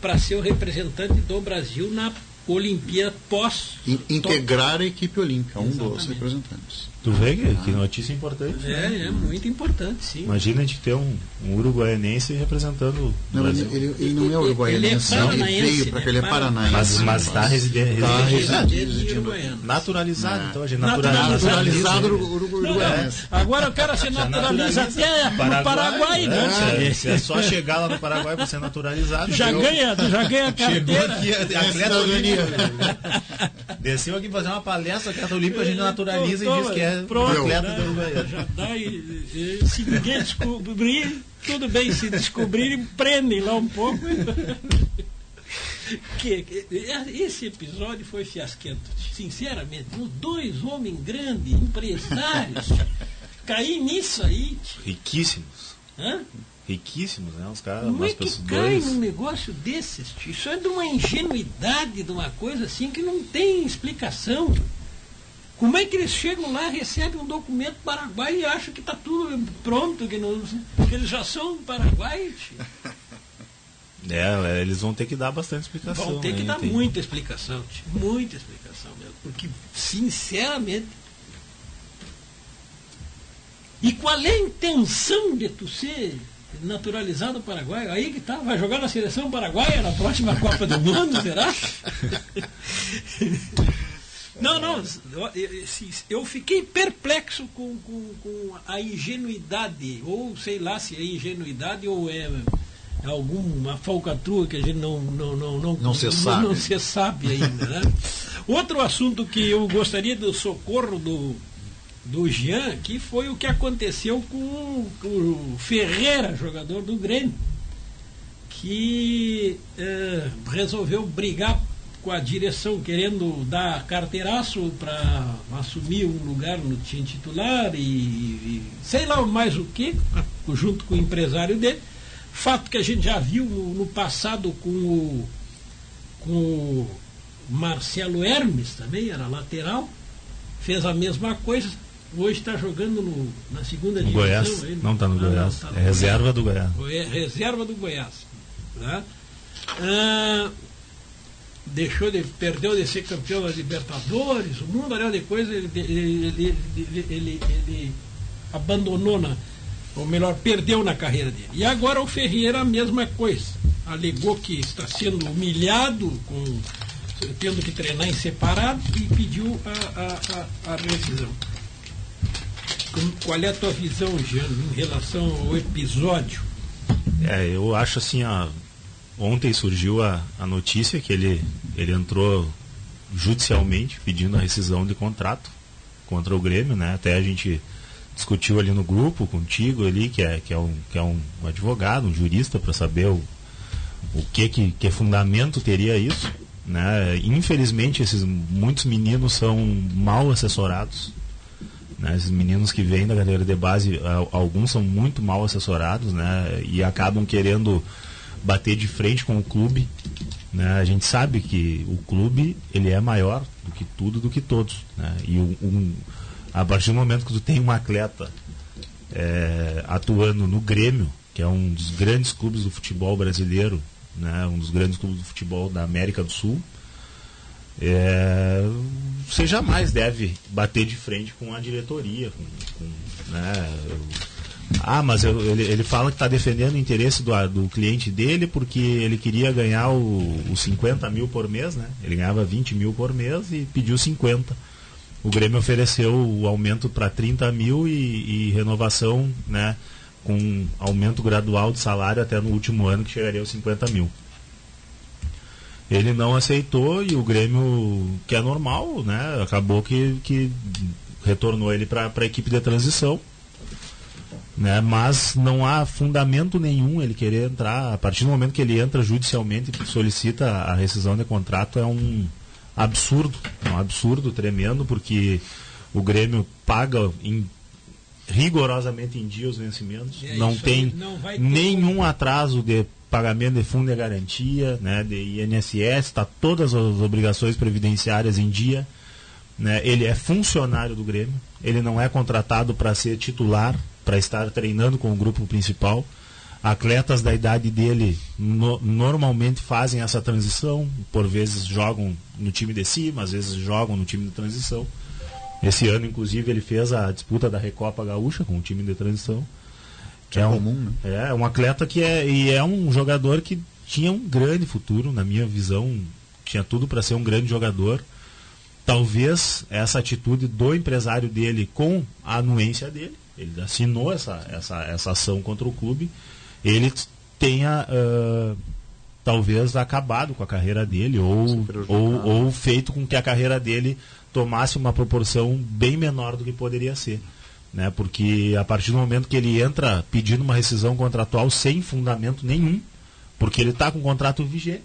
para ser o representante do Brasil na Olimpíada pós. Integrar a equipe olímpica, um dos representantes. Tu vê que, que notícia importante. É, né? é muito importante, sim. Imagina a gente ter um, um uruguaianense representando não, o Brasil. Ele, ele, não é uruguaianense, ele, é ele veio para que ele é né? paranaense. Mas, mas está residindo. Tá residindo. Naturalizado, então a gente naturaliza. Naturalizado uruguaianense. Agora o cara se naturaliza até no Paraguai, né? É, é só chegar lá no Paraguai para ser naturalizado. Já ganha, já ganha carteira. Chegou aqui, atleta olímpico. Desceu aqui fazer uma palestra, atleta olímco, a gente naturaliza e diz que é Pronto, atleta né? do Já dá e, e, se ninguém descobrir, tudo bem, se descobrirem, prendem lá um pouco. que, que, esse episódio foi fiasquento, sinceramente. Os dois homens grandes, empresários, caí nisso aí. Riquíssimos. Hã? Riquíssimos, né? Os caras, Como é que cai num negócio desses? Isso é de uma ingenuidade, de uma coisa assim que não tem explicação. Como é que eles chegam lá, recebem um documento paraguaio e acham que está tudo pronto, que, não, que eles já são paraguaios? É, eles vão ter que dar bastante explicação. Vão ter que né? dar tem... muita explicação, tio, muita explicação mesmo. Porque, sinceramente. E qual é a intenção de tu ser naturalizado paraguaio? Aí que tá, vai jogar na seleção paraguaia na próxima Copa do Mundo, será? Não, não, eu fiquei perplexo com, com, com, a ingenuidade, ou sei lá se é ingenuidade ou é alguma falcatrua que a gente não não não não, não, se, sabe. não se sabe ainda, né? Outro assunto que eu gostaria do socorro do do Jean, que foi o que aconteceu com, com o Ferreira, jogador do Grêmio, que eh, resolveu brigar com a direção querendo dar carteiraço para assumir um lugar no time titular e, e, sei lá mais o que, junto com o empresário dele. Fato que a gente já viu no, no passado com o, com o Marcelo Hermes também, era lateral, fez a mesma coisa. Hoje está jogando no, na segunda divisão. Goiás. Aí, não está no ah, Goiás. Não, tá no é Goiás. reserva do Goiás. É reserva do Goiás. Tá? Ah, deixou de, perdeu de ser campeão da Libertadores, um mundo de coisa, ele, ele, ele, ele, abandonou na, ou melhor, perdeu na carreira dele. E agora o Ferreira a mesma coisa. Alegou que está sendo humilhado, com, tendo que treinar em separado e pediu a, a, a, a revisão. Qual é a tua visão, Jean, em relação ao episódio? É, eu acho assim, a ontem surgiu a, a notícia que ele, ele entrou judicialmente pedindo a rescisão de contrato contra o Grêmio, né? Até a gente discutiu ali no grupo contigo ali, que é, que é, um, que é um advogado, um jurista, para saber o, o que, que, que fundamento teria isso. Né? Infelizmente, esses muitos meninos são mal assessorados. Né? Esses meninos que vêm da categoria de base, alguns são muito mal assessorados né? e acabam querendo bater de frente com o clube. Né? A gente sabe que o clube ele é maior do que tudo, do que todos. Né? E um, um, a partir do momento que tu tem um atleta é, atuando no Grêmio, que é um dos grandes clubes do futebol brasileiro, né? um dos grandes clubes do futebol da América do Sul, é, você jamais deve bater de frente com a diretoria, com, com né? Ah, mas eu, ele, ele fala que está defendendo o interesse do, do cliente dele porque ele queria ganhar os 50 mil por mês, né? Ele ganhava 20 mil por mês e pediu 50. O Grêmio ofereceu o aumento para 30 mil e, e, renovação, né? Com aumento gradual de salário até no último ano que chegaria aos 50 mil. Ele não aceitou e o Grêmio, que é normal, né? Acabou que, que retornou ele para a equipe de transição né? Mas não há fundamento nenhum ele querer entrar. A partir do momento que ele entra judicialmente e solicita a rescisão de contrato, é um absurdo, é um absurdo tremendo, porque o Grêmio paga em, rigorosamente em dia os vencimentos, é não tem não nenhum atraso de pagamento de fundo de garantia, né, de INSS, está todas as obrigações previdenciárias em dia. Né, ele é funcionário do Grêmio, ele não é contratado para ser titular para estar treinando com o grupo principal. Atletas da idade dele no, normalmente fazem essa transição, por vezes jogam no time de cima, às vezes jogam no time de transição. Esse ano, inclusive, ele fez a disputa da Recopa Gaúcha com o time de transição. Que é, é um, comum, né? É, um atleta que é, e é um jogador que tinha um grande futuro, na minha visão, tinha tudo para ser um grande jogador. Talvez essa atitude do empresário dele com a anuência dele ele assinou essa, essa, essa ação contra o clube, ele tenha uh, talvez acabado com a carreira dele ou, ou, ou feito com que a carreira dele tomasse uma proporção bem menor do que poderia ser. Né? Porque a partir do momento que ele entra pedindo uma rescisão contratual sem fundamento nenhum, porque ele está com contrato vigente.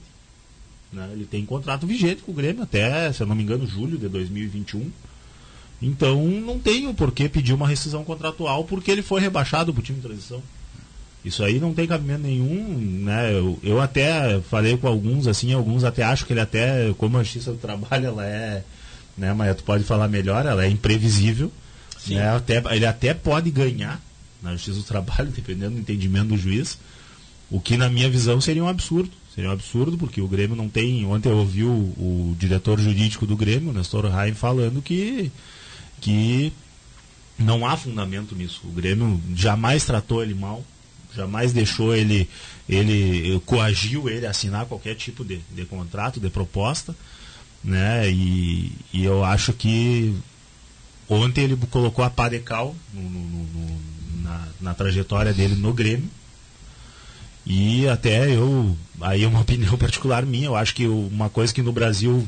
Né? Ele tem contrato vigente com o Grêmio até, se eu não me engano, julho de 2021. Então não tem o porquê pedir uma rescisão contratual porque ele foi rebaixado para o time de transição. Isso aí não tem cabimento nenhum, né? Eu, eu, até falei com alguns, assim, alguns até acham que ele até, como a justiça do trabalho, ela é, né, mas tu pode falar melhor, ela é imprevisível. Né? Até, ele até pode ganhar na justiça do trabalho, dependendo do entendimento do juiz. O que na minha visão seria um absurdo. Seria um absurdo, porque o Grêmio não tem. Ontem eu ouvi o, o diretor jurídico do Grêmio, Nestor Raim, falando que que não há fundamento nisso. O Grêmio jamais tratou ele mal, jamais deixou ele, ele coagiu ele a assinar qualquer tipo de, de contrato, de proposta, né? E, e, eu acho que ontem ele colocou a pá de cal no, no, no, na, na trajetória dele no Grêmio. E até eu, aí é uma opinião particular minha, eu acho que uma coisa que no Brasil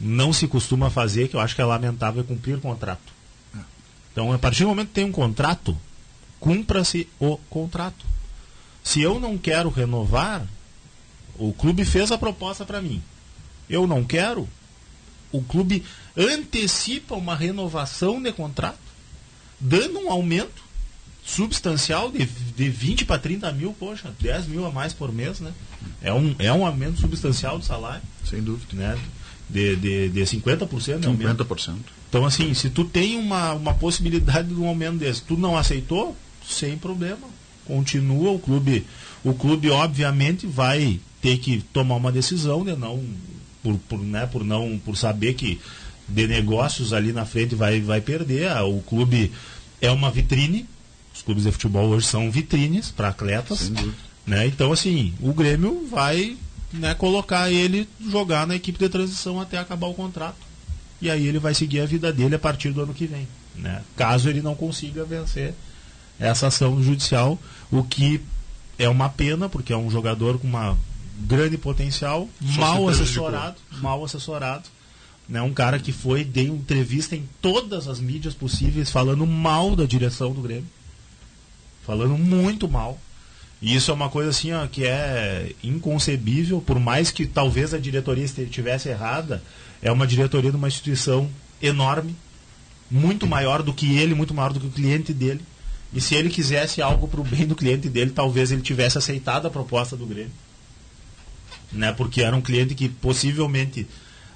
não se costuma fazer, que eu acho que é lamentável, é cumprir contrato. Então, a partir do momento que tem um contrato, cumpra-se o contrato. Se eu não quero renovar, o clube fez a proposta para mim. eu não quero, o clube antecipa uma renovação de contrato, dando um aumento substancial de, de 20 para 30 mil, poxa, 10 mil a mais por mês, né? É um, é um aumento substancial do salário. Sem dúvida. Né? De, de, de 50%. 50%. Então, assim, se tu tem uma, uma possibilidade de um aumento desse, tu não aceitou, sem problema. Continua o clube. O clube, obviamente, vai ter que tomar uma decisão de não. Por, por, né, por não por saber que de negócios ali na frente vai, vai perder. O clube é uma vitrine. Os clubes de futebol hoje são vitrines para atletas. Né? Então, assim, o Grêmio vai né, colocar ele jogar na equipe de transição até acabar o contrato. E aí ele vai seguir a vida dele a partir do ano que vem. Né? Caso ele não consiga vencer essa ação judicial, o que é uma pena, porque é um jogador com uma grande potencial, Só mal assessorado, mal assessorado. Né? Um cara que foi, deu entrevista em todas as mídias possíveis, falando mal da direção do Grêmio. Falando muito mal. E isso é uma coisa assim ó, que é inconcebível, por mais que talvez a diretoria estivesse errada, é uma diretoria de uma instituição enorme, muito maior do que ele, muito maior do que o cliente dele. E se ele quisesse algo para o bem do cliente dele, talvez ele tivesse aceitado a proposta do Grêmio. Né? Porque era um cliente que possivelmente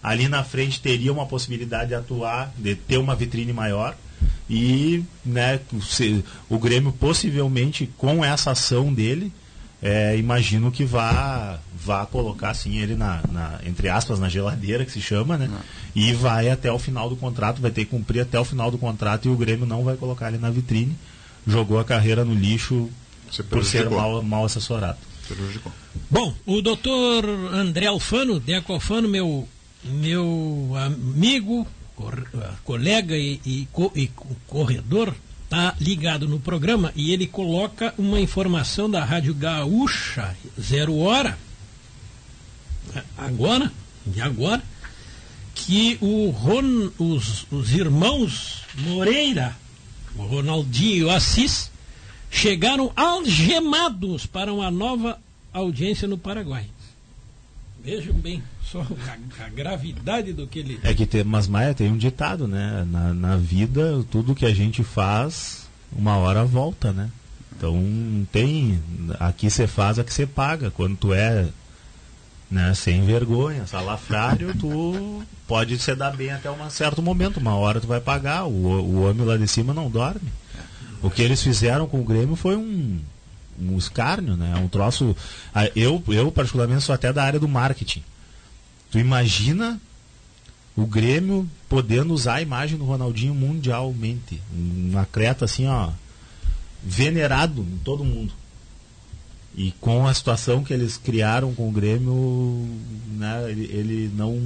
ali na frente teria uma possibilidade de atuar, de ter uma vitrine maior. E né, o Grêmio possivelmente com essa ação dele, é, imagino que vá, vá colocar assim ele na, na, entre aspas, na geladeira que se chama, né? E vai até o final do contrato, vai ter que cumprir até o final do contrato e o Grêmio não vai colocar ele na vitrine jogou a carreira no lixo por ser mal, mal assessorado. Bom, o doutor André Alfano, Deco Alfano, meu, meu amigo, colega e, e, e corredor, está ligado no programa e ele coloca uma informação da Rádio Gaúcha, zero hora, agora, de agora, que o Ron, os, os irmãos Moreira o Ronaldinho e o Assis, chegaram algemados para uma nova audiência no Paraguai. Vejam bem só a, a, gravidade do que ele. É que tem, mas Maia tem um ditado, né? Na, na vida, tudo que a gente faz, uma hora volta, né? Então tem. Aqui você faz a que você paga. Quando tu é né, sem vergonha, salafrário, tu pode se dar bem até um certo momento, uma hora tu vai pagar, o, o homem lá de cima não dorme. O que eles fizeram com o Grêmio foi um, um escárnio, né? Um troço. Eu, eu, particularmente, sou até da área do marketing. Tu imagina o Grêmio podendo usar a imagem do Ronaldinho mundialmente. Um atleta assim, ó, venerado em todo mundo. E com a situação que eles criaram com o Grêmio, né, ele, ele não.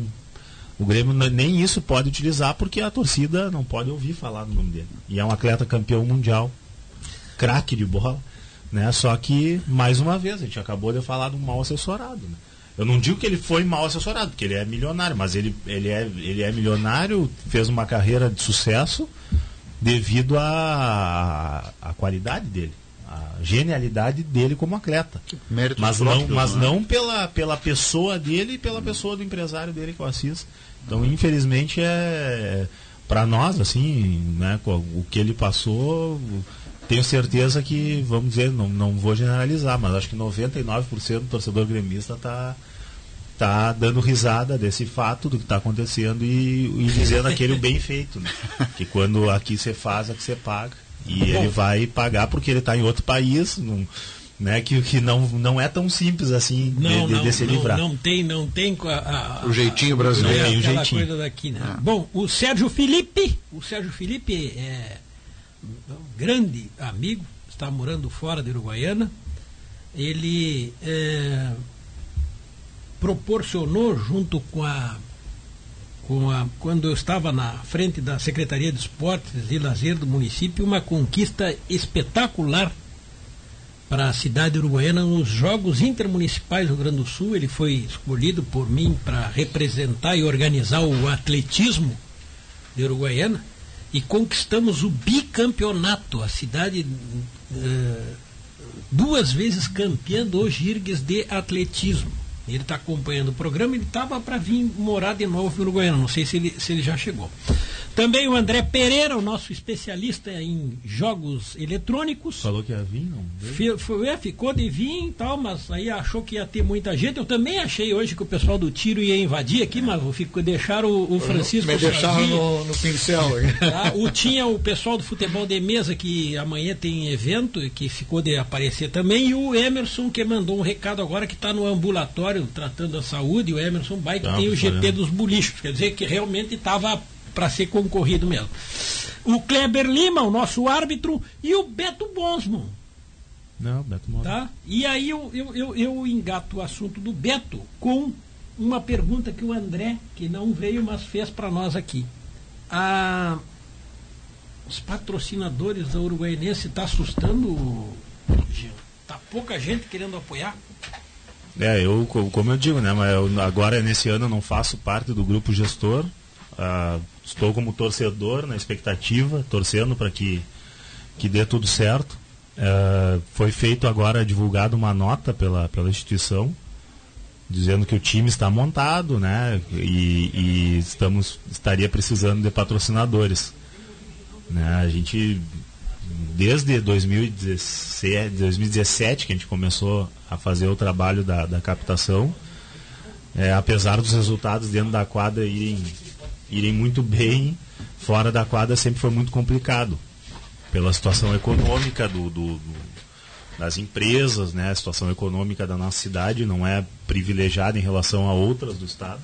O Grêmio nem isso pode utilizar porque a torcida não pode ouvir falar no nome dele. E é um atleta campeão mundial, craque de bola, né? Só que, mais uma vez, a gente acabou de falar do mal assessorado. Né? Eu não digo que ele foi mal assessorado, porque ele é milionário, mas ele, ele, é, ele é milionário, fez uma carreira de sucesso devido à qualidade dele a genialidade dele como atleta. Méritos mas não, mas né? não pela, pela pessoa dele e pela pessoa do empresário dele que eu assisto. Então, infelizmente, é para nós, assim, né, o que ele passou, tenho certeza que, vamos dizer, não, não vou generalizar, mas acho que 99% do torcedor gremista está tá dando risada desse fato do que está acontecendo e, e dizendo aquele bem feito, né? Que quando aqui você faz, aqui você paga. E Bom, ele vai pagar porque ele está em outro país, num, né, que, que não, não é tão simples assim não, de, não, de se livrar. Não, não tem, não tem a, a, o jeitinho brasileiro. Não, tem o jeitinho. coisa daqui, né? Ah. Bom, o Sérgio Felipe, o Sérgio Felipe é um grande amigo, está morando fora de Uruguaiana. Ele é, proporcionou junto com a a, quando eu estava na frente da Secretaria de Esportes e Lazer do município, uma conquista espetacular para a cidade uruguaiana nos Jogos Intermunicipais do Rio Grande do Sul. Ele foi escolhido por mim para representar e organizar o atletismo de Uruguaiana e conquistamos o bicampeonato. A cidade uh, duas vezes campeã dos Girgues de atletismo. Ele está acompanhando o programa, ele estava para vir morar de novo no Uruguaiana, não sei se ele, se ele já chegou. Também o André Pereira, o nosso especialista em jogos eletrônicos. Falou que ia vir, não? Foi, é, ficou de vir e tal, mas aí achou que ia ter muita gente. Eu também achei hoje que o pessoal do tiro ia invadir aqui, mas fico, deixaram o, o Francisco. Me deixaram no, no, pincel. Tá? O, tinha o pessoal do futebol de mesa, que amanhã tem evento, que ficou de aparecer também, e o Emerson, que mandou um recado agora que está no ambulatório tratando da saúde, o Emerson Bike ah, tem o GP dos bolichos, quer dizer que realmente estava para ser concorrido mesmo. O Kleber Lima, o nosso árbitro, e o Beto Bosmo. Não, Beto Bosmo. Tá? E aí eu, eu, eu, eu engato o assunto do Beto com uma pergunta que o André, que não veio, mas fez para nós aqui. A, os patrocinadores da Uruguaiense está assustando, Está pouca gente querendo apoiar? É, eu, como eu digo, né, mas eu, agora nesse ano eu não faço parte do grupo gestor, Uh, estou como torcedor na expectativa, torcendo para que, que dê tudo certo. Uh, foi feito agora, divulgado uma nota pela, pela instituição, dizendo que o time está montado, né? E, e estamos, estaria precisando de patrocinadores. Né? A gente, desde 2017, 2017 que a gente começou a fazer o trabalho da, da captação, é, apesar dos resultados dentro da quadra irem irem muito bem, fora da quadra sempre foi muito complicado. Pela situação econômica do, do, do, das empresas, né? a situação econômica da nossa cidade não é privilegiada em relação a outras do Estado.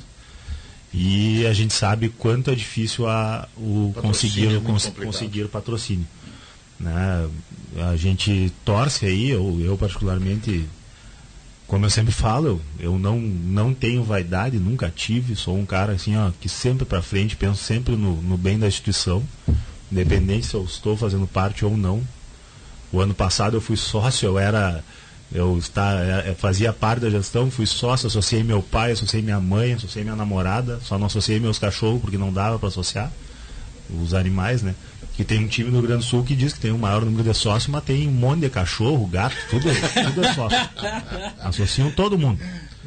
E a gente sabe quanto é difícil a, o conseguir, é cons, conseguir patrocínio. Né? A gente torce aí, eu, eu particularmente como eu sempre falo, eu, eu não, não tenho vaidade, nunca tive, sou um cara assim, ó, que sempre para frente, penso sempre no, no bem da instituição, independente se eu estou fazendo parte ou não. O ano passado eu fui sócio, eu era eu está, é, é, fazia parte da gestão, fui sócio, associei meu pai, associei minha mãe, associei minha namorada, só não associei meus cachorros porque não dava para associar os animais, né? Que tem um time no Rio Grande do Sul que diz que tem o maior número de sócios, mas tem um monte de cachorro, gato, tudo, tudo é sócio. Associam todo mundo.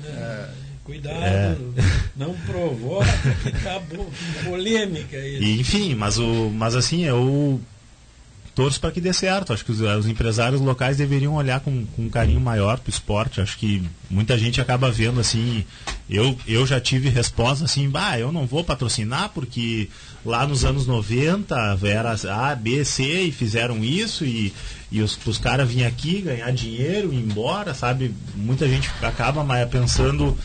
É, cuidado, é. não provoca que tá polêmica isso. E, enfim, mas, o, mas assim, eu torço para que dê certo. Acho que os, os, empresários locais deveriam olhar com, com um carinho maior para o esporte. Acho que muita gente acaba vendo assim. Eu, eu já tive resposta assim, bah, eu não vou patrocinar porque lá nos anos 90 era A, B, C e fizeram isso e, e os, os caras vinham aqui ganhar dinheiro e ir embora, sabe? Muita gente acaba pensando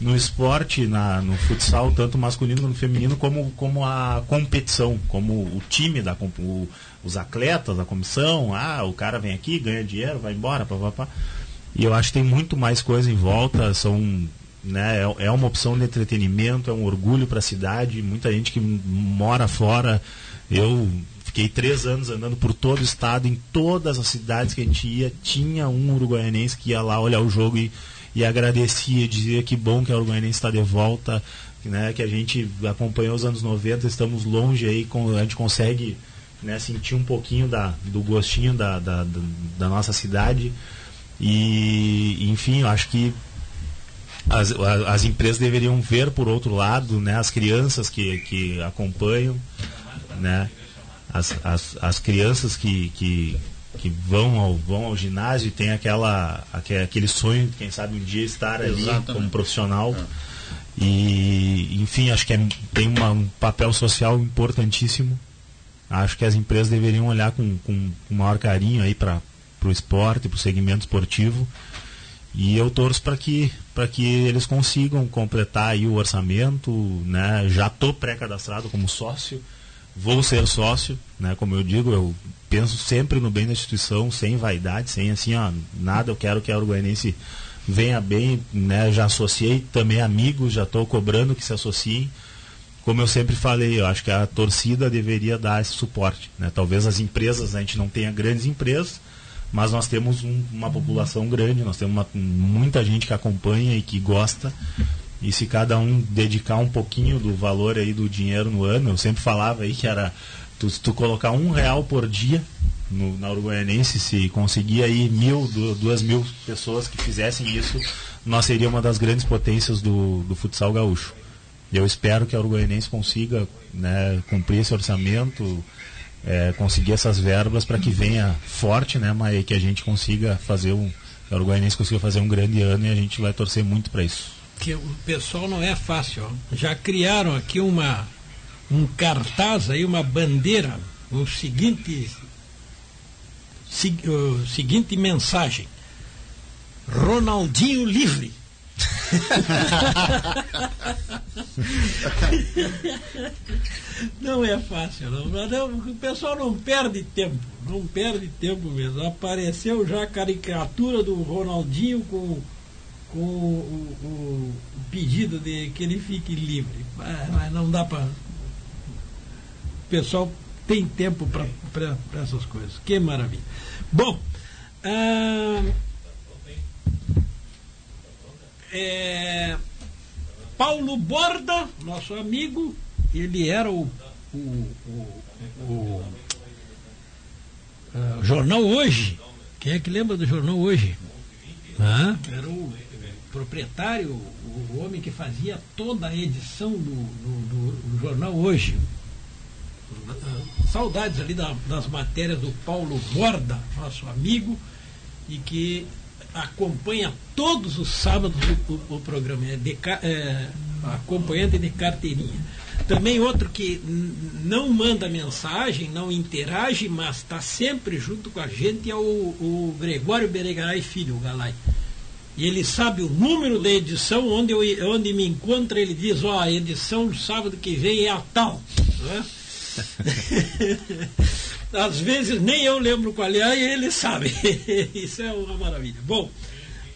no esporte, na, no futsal, tanto masculino quanto feminino, como, como a competição, como o time, da, o, os atletas, a comissão, ah, o cara vem aqui, ganha dinheiro, vai embora, papapá. E eu acho que tem muito mais coisa em volta, são né, é, é uma opção de entretenimento, é um orgulho para a cidade, muita gente que mora fora. Eu fiquei três anos andando por todo o estado, em todas as cidades que a gente ia, tinha um uruguaianense que ia lá olhar o jogo e, e agradecia, dizia que bom que a Uruguaianense está de volta, né, que a gente acompanhou os anos 90, estamos longe aí, a gente consegue né, sentir um pouquinho da, do gostinho da, da, da nossa cidade. E, enfim, eu acho que as, as empresas deveriam ver por outro lado né, as crianças que, que acompanham, né, as, as, as crianças que, que, que vão, ao, vão ao ginásio e tem aquela, aquele sonho, quem sabe um dia estar ali Exatamente. como profissional. É. E, enfim, acho que é, tem uma, um papel social importantíssimo. Acho que as empresas deveriam olhar com, com, com maior carinho aí para o esporte, para o segmento esportivo e eu torço para que, que eles consigam completar aí o orçamento, né? Já estou pré-cadastrado como sócio, vou ser sócio, né? Como eu digo, eu penso sempre no bem da instituição, sem vaidade, sem assim, ó, nada, eu quero que a Uruguaiense venha bem, né? Já associei também amigos, já estou cobrando que se associem. Como eu sempre falei, eu acho que a torcida deveria dar esse suporte, né? Talvez as empresas, a gente não tenha grandes empresas, mas nós temos um, uma população grande, nós temos uma, muita gente que acompanha e que gosta. E se cada um dedicar um pouquinho do valor aí do dinheiro no ano, eu sempre falava aí que era tu, tu colocar um real por dia, no, na Uruguaianense, se conseguir aí mil, duas mil pessoas que fizessem isso, nós seríamos uma das grandes potências do, do futsal gaúcho. E eu espero que a Uruguaianense consiga né, cumprir esse orçamento, é, conseguir essas verbas para que venha forte, né, mas que a gente consiga fazer um, Uruguaianense consiga fazer um grande ano e a gente vai torcer muito para isso. Que o pessoal não é fácil. Ó. Já criaram aqui uma um cartaz aí, uma bandeira, o seguinte o seguinte mensagem: Ronaldinho livre. não é fácil, não. não. O pessoal não perde tempo, não perde tempo mesmo. Apareceu já a caricatura do Ronaldinho com, com o, o, o pedido de que ele fique livre. Mas não dá para. O pessoal tem tempo para essas coisas. Que maravilha. Bom, ah, é, Paulo Borda, nosso amigo, ele era o, o, o, o uh, Jornal Hoje. Quem é que lembra do Jornal Hoje? Era o proprietário, o homem que fazia toda a edição do, do, do Jornal Hoje. Saudades ali da, das matérias do Paulo Borda, nosso amigo, e que acompanha todos os sábados o, o, o programa, é, de, é, acompanhante de carteirinha. Também outro que não manda mensagem, não interage, mas está sempre junto com a gente é o, o Gregório Beregaray Filho, o Galai. E ele sabe o número da edição, onde, eu, onde me encontra, ele diz, ó, oh, a edição do sábado que vem é a tal. Né? Às vezes nem eu lembro qual é e ele sabe. Isso é uma maravilha. Bom,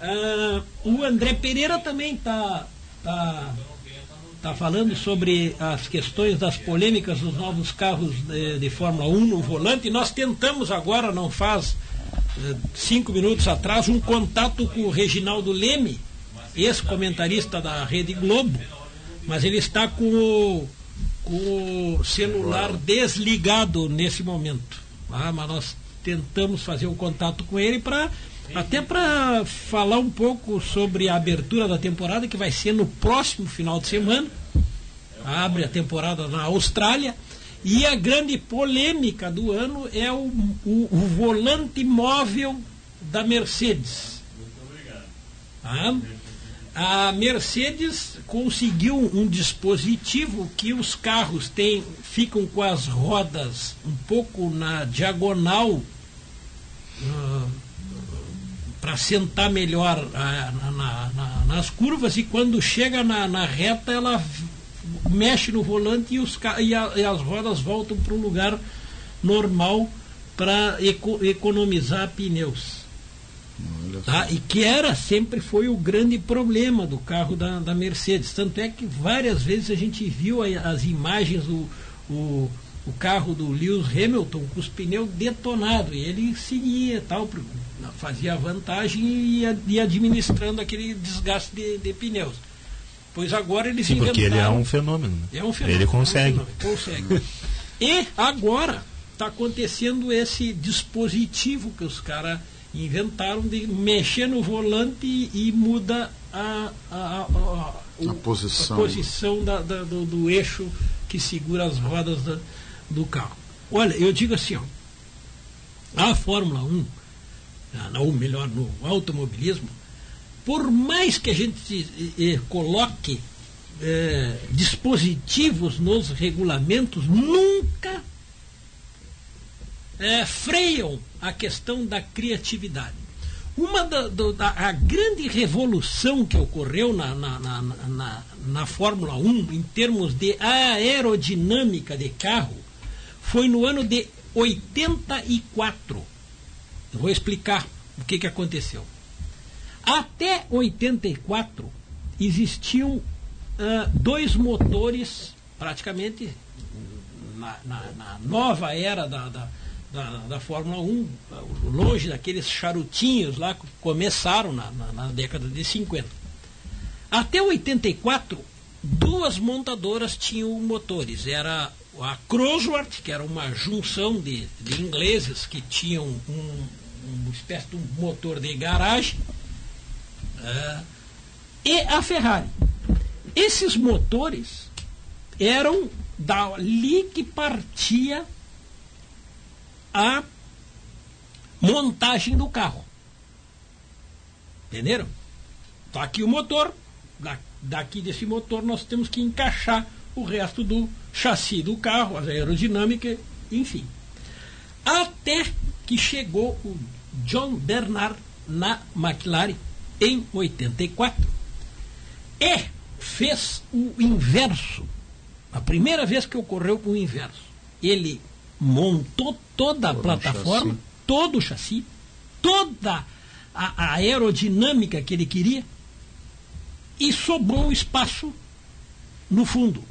uh, o André Pereira também está tá, tá falando sobre as questões das polêmicas dos novos carros de, de Fórmula 1 no volante. Nós tentamos agora, não faz uh, cinco minutos atrás, um contato com o Reginaldo Leme, ex-comentarista da Rede Globo, mas ele está com o com o celular desligado nesse momento. Ah, mas nós tentamos fazer o um contato com ele para até para falar um pouco sobre a abertura da temporada que vai ser no próximo final de semana. Abre a temporada na Austrália. E a grande polêmica do ano é o, o, o volante móvel da Mercedes. Muito obrigado. Ah, a Mercedes conseguiu um dispositivo que os carros têm, ficam com as rodas um pouco na diagonal uh, ah, para sentar melhor uh, na, na, nas curvas e quando chega na, na, reta ela mexe no volante e, os, e, a, e as rodas voltam para o lugar normal para eco, economizar pneus. Tá? E que era, sempre foi o grande problema do carro da, da Mercedes. Tanto é que várias vezes a gente viu as imagens do o, o carro do Lewis Hamilton com os pneus detonados. E ele seguia tal, fazia vantagem e ia, ia administrando aquele desgaste de, de, pneus. Pois agora eles Sim, porque ele é um fenômeno. Né? É um fenômeno. Ele consegue. É um consegue. e agora está acontecendo esse dispositivo que os caras inventaram de mexer no volante e, muda a, a, a, a, posição, a posição da, da, do, do, eixo que segura as rodas da, do carro. Olha, eu digo assim, ó, a Fórmula 1, ou melhor, no automobilismo, por mais que a gente eh, eh, coloque eh, dispositivos nos regulamentos, nunca é, freiam a questão da criatividade. Uma da, da a grande revolução que ocorreu na, na, na, na, na Fórmula 1 em termos de aerodinâmica de carro foi no ano de 84. Eu vou explicar o que, que aconteceu. Até 84 existiam uh, dois motores, praticamente na, na, na nova era da, da, da, da Fórmula 1, longe daqueles charutinhos lá que começaram na, na, na década de 50. Até 84, duas montadoras tinham motores. Era a Crosworth, que era uma junção de, de ingleses que tinham um, uma espécie de um motor de garagem, uh, e a Ferrari. Esses motores eram dali que partia a montagem do carro. Entenderam? Está aqui o motor, daqui desse motor nós temos que encaixar o resto do chassi do carro, a aerodinâmica, enfim. Até que chegou o John Bernard na McLaren em 84 e fez o inverso. A primeira vez que ocorreu o inverso. Ele montou toda a todo plataforma, todo o chassi, toda a, a aerodinâmica que ele queria e sobrou espaço no fundo.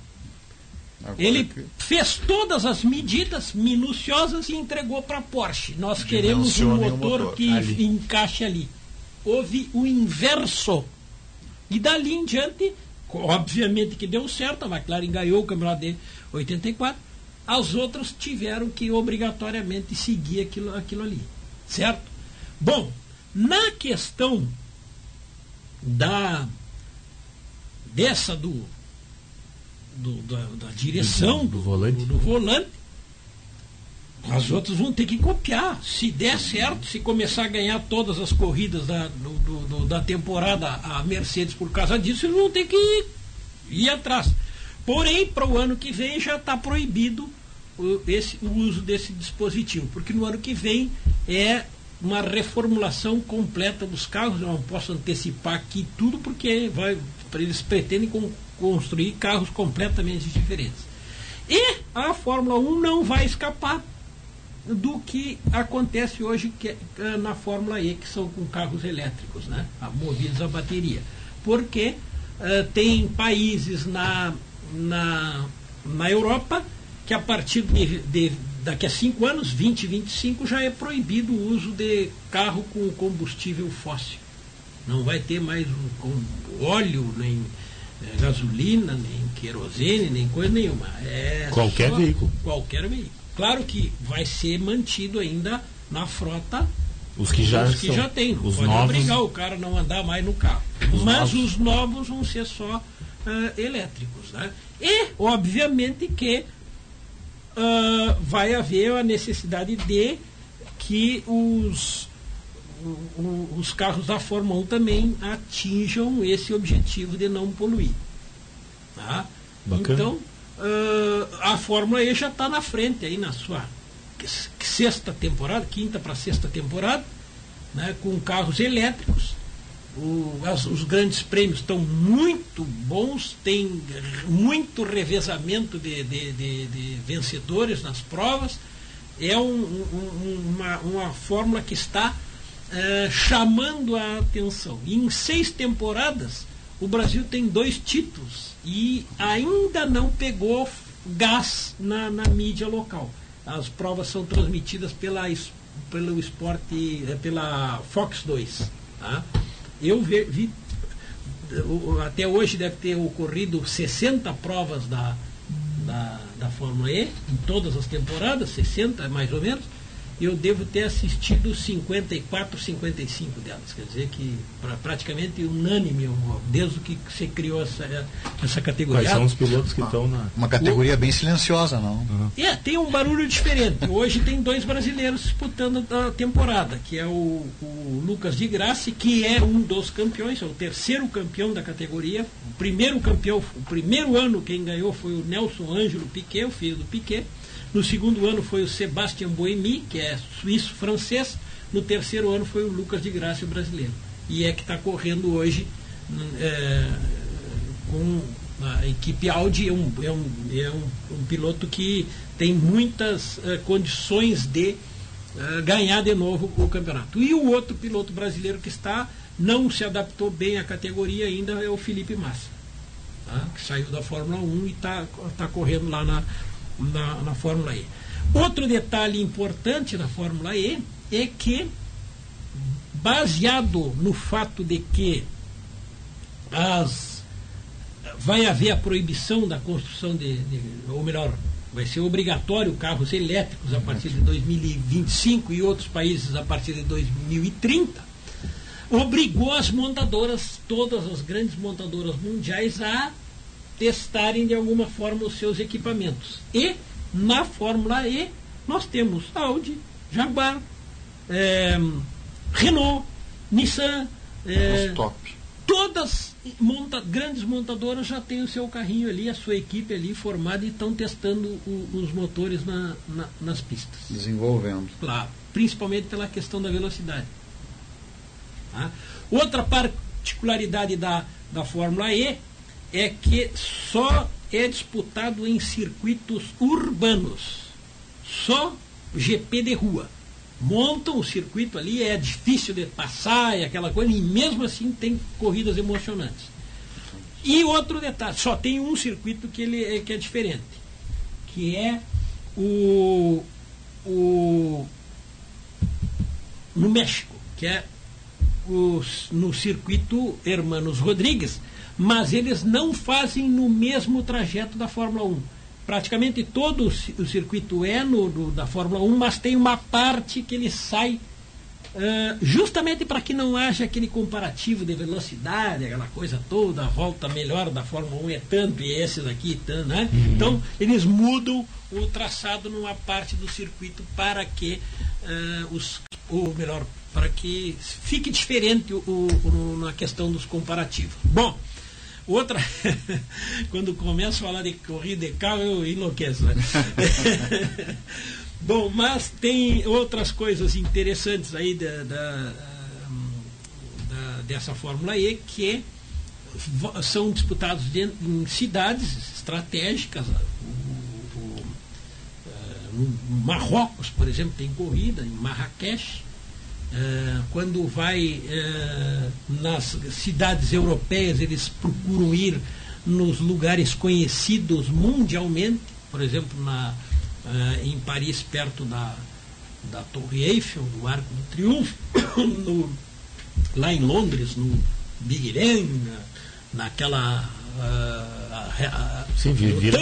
Agora ele que... fez todas as medidas minuciosas e entregou para a Porsche. Nós queremos um motor, motor, que ali. encaixe ali. Houve o inverso. E dali em diante, obviamente que deu certo, a McLaren ganhou o campeonato de 84, as outras tiveram que obrigatoriamente seguir aquilo, aquilo ali. Certo? Bom, na questão da dessa do, do da, da, direção do, do volante. Do, do, volante, as outras vão ter que copiar. Se der certo, se começar a ganhar todas as corridas da, do, da temporada a Mercedes por causa disso, eles vão ter que ir, ir atrás. Porém, para o ano que vem já está proibido o, esse, o uso desse dispositivo, porque no ano que vem é uma reformulação completa dos carros. Eu não posso antecipar aqui tudo porque vai, eles pretendem com, construir carros completamente diferentes. E a Fórmula 1 não vai escapar do que acontece hoje que, é, na Fórmula E, que são com carros elétricos, né, movidos a bateria. Porque uh, tem países na, na, na Europa que a partir de, de daqui a cinco anos, 20, 25, já é proibido o uso de carro com combustível fóssil. Não vai ter mais um, óleo, nem é, gasolina, nem querosene, nem coisa nenhuma. É qualquer veículo. Qualquer veículo. Claro que vai ser mantido ainda na frota os que já, os que já tem. Não os pode novos... obrigar o cara a não andar mais no carro. Os Mas novos... os novos vão ser só uh, elétricos. Né? E, obviamente, que uh, vai haver a necessidade de que os, os carros da Fórmula 1 também atinjam esse objetivo de não poluir. Tá? Então, uh, a Fórmula E já está na frente aí na sua sexta temporada, quinta para sexta temporada, né, com carros elétricos o, as, os grandes prêmios estão muito bons, tem muito revezamento de, de, de, de vencedores nas provas. É um, um, uma, uma fórmula que está é, chamando a atenção. Em seis temporadas, o Brasil tem dois títulos e ainda não pegou gás na, na mídia local. As provas são transmitidas pela, pelo esporte, é, pela Fox 2. Tá? Eu vi, vi até hoje deve ter ocorrido 60 provas da, da, da Fórmula E, em todas as temporadas, 60 mais ou menos eu devo ter assistido 54, 55 delas. Quer dizer que pra, praticamente unânime, desde que você criou essa, essa categoria. Quais são os pilotos que estão na. Uma categoria o... bem silenciosa, não? Uhum. É, tem um barulho diferente. Hoje tem dois brasileiros disputando a temporada, que é o, o Lucas de Graça, que é um dos campeões, é o terceiro campeão da categoria. O primeiro campeão, o primeiro ano quem ganhou foi o Nelson Ângelo Piquet, o filho do Piquet. No segundo ano foi o Sebastian Boemi, que é suíço-francês. No terceiro ano foi o Lucas de Graça, brasileiro. E é que está correndo hoje é, com a equipe Audi. É um, é um, é um, um piloto que tem muitas é, condições de é, ganhar de novo o campeonato. E o outro piloto brasileiro que está, não se adaptou bem à categoria ainda, é o Felipe Massa. Tá? Que saiu da Fórmula 1 e está tá correndo lá na, na, na Fórmula E. Outro detalhe importante na Fórmula E é que, baseado no fato de que as, vai haver a proibição da construção de, de ou melhor, vai ser obrigatório carros elétricos a partir de 2025 e outros países a partir de 2030, obrigou as montadoras, todas as grandes montadoras mundiais, a testarem de alguma forma os seus equipamentos. E na Fórmula E nós temos Audi, Jaguar, é, Renault, Nissan, é, todas monta, grandes montadoras já têm o seu carrinho ali, a sua equipe ali formada e estão testando o, os motores na, na, nas pistas. Desenvolvendo. Claro, principalmente pela questão da velocidade. Tá? Outra particularidade da, da Fórmula E é que só é disputado em circuitos urbanos. Só GP de rua. Montam o circuito ali, é difícil de passar e aquela coisa, e mesmo assim tem corridas emocionantes. E outro detalhe, só tem um circuito que, ele, é, que é diferente, que é o, o no México, que é os, no circuito Hermanos Rodrigues, mas eles não fazem no mesmo trajeto da Fórmula 1. Praticamente todo o circuito é no, do, da Fórmula 1, mas tem uma parte que ele sai Uh, justamente para que não haja aquele comparativo de velocidade, aquela coisa toda, a volta melhor da Fórmula 1 é tanto e esses aqui tanto, né? Uhum. Então, eles mudam o traçado numa parte do circuito para que uh, os, ou melhor, para que fique diferente o, o, na questão dos comparativos. Bom, Outra, quando começo a falar de corrida de carro, eu enlouqueço. Né? Bom, mas tem outras coisas interessantes aí da, da, da dessa Fórmula E que são disputados dentro, em cidades estratégicas. O, o, no Marrocos, por exemplo, tem corrida, em Marrakech é, quando vai é, nas cidades europeias, eles procuram ir nos lugares conhecidos mundialmente, por exemplo, na, é, em Paris, perto da, da Torre Eiffel, do Arco do Triunfo, no, lá em Londres, no Big Ben, na, naquela Sim, vira,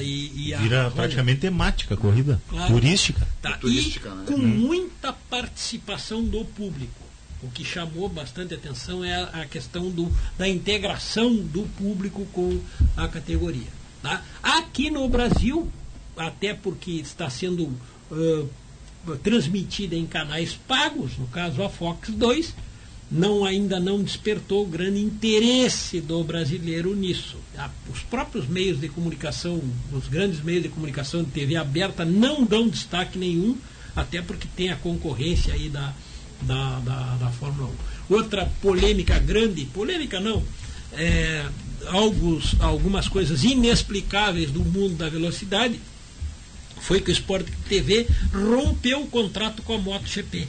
e, e vira a, praticamente temática a corrida, claro. turística. Tá, turística, né? com hum. muita participação do público. O que chamou bastante atenção é a, a questão do, da integração do público com a categoria. Tá? Aqui no Brasil, até porque está sendo uh, transmitida em canais pagos, no caso a Fox 2, não ainda não despertou grande interesse do brasileiro nisso. Os próprios meios de comunicação, os grandes meios de comunicação de TV aberta não dão destaque nenhum, até porque tem a concorrência aí da, da, da, da Fórmula 1. Outra polêmica grande, polêmica não, é, alguns, algumas coisas inexplicáveis do mundo da velocidade, foi que o Sport TV rompeu o contrato com a MotoGP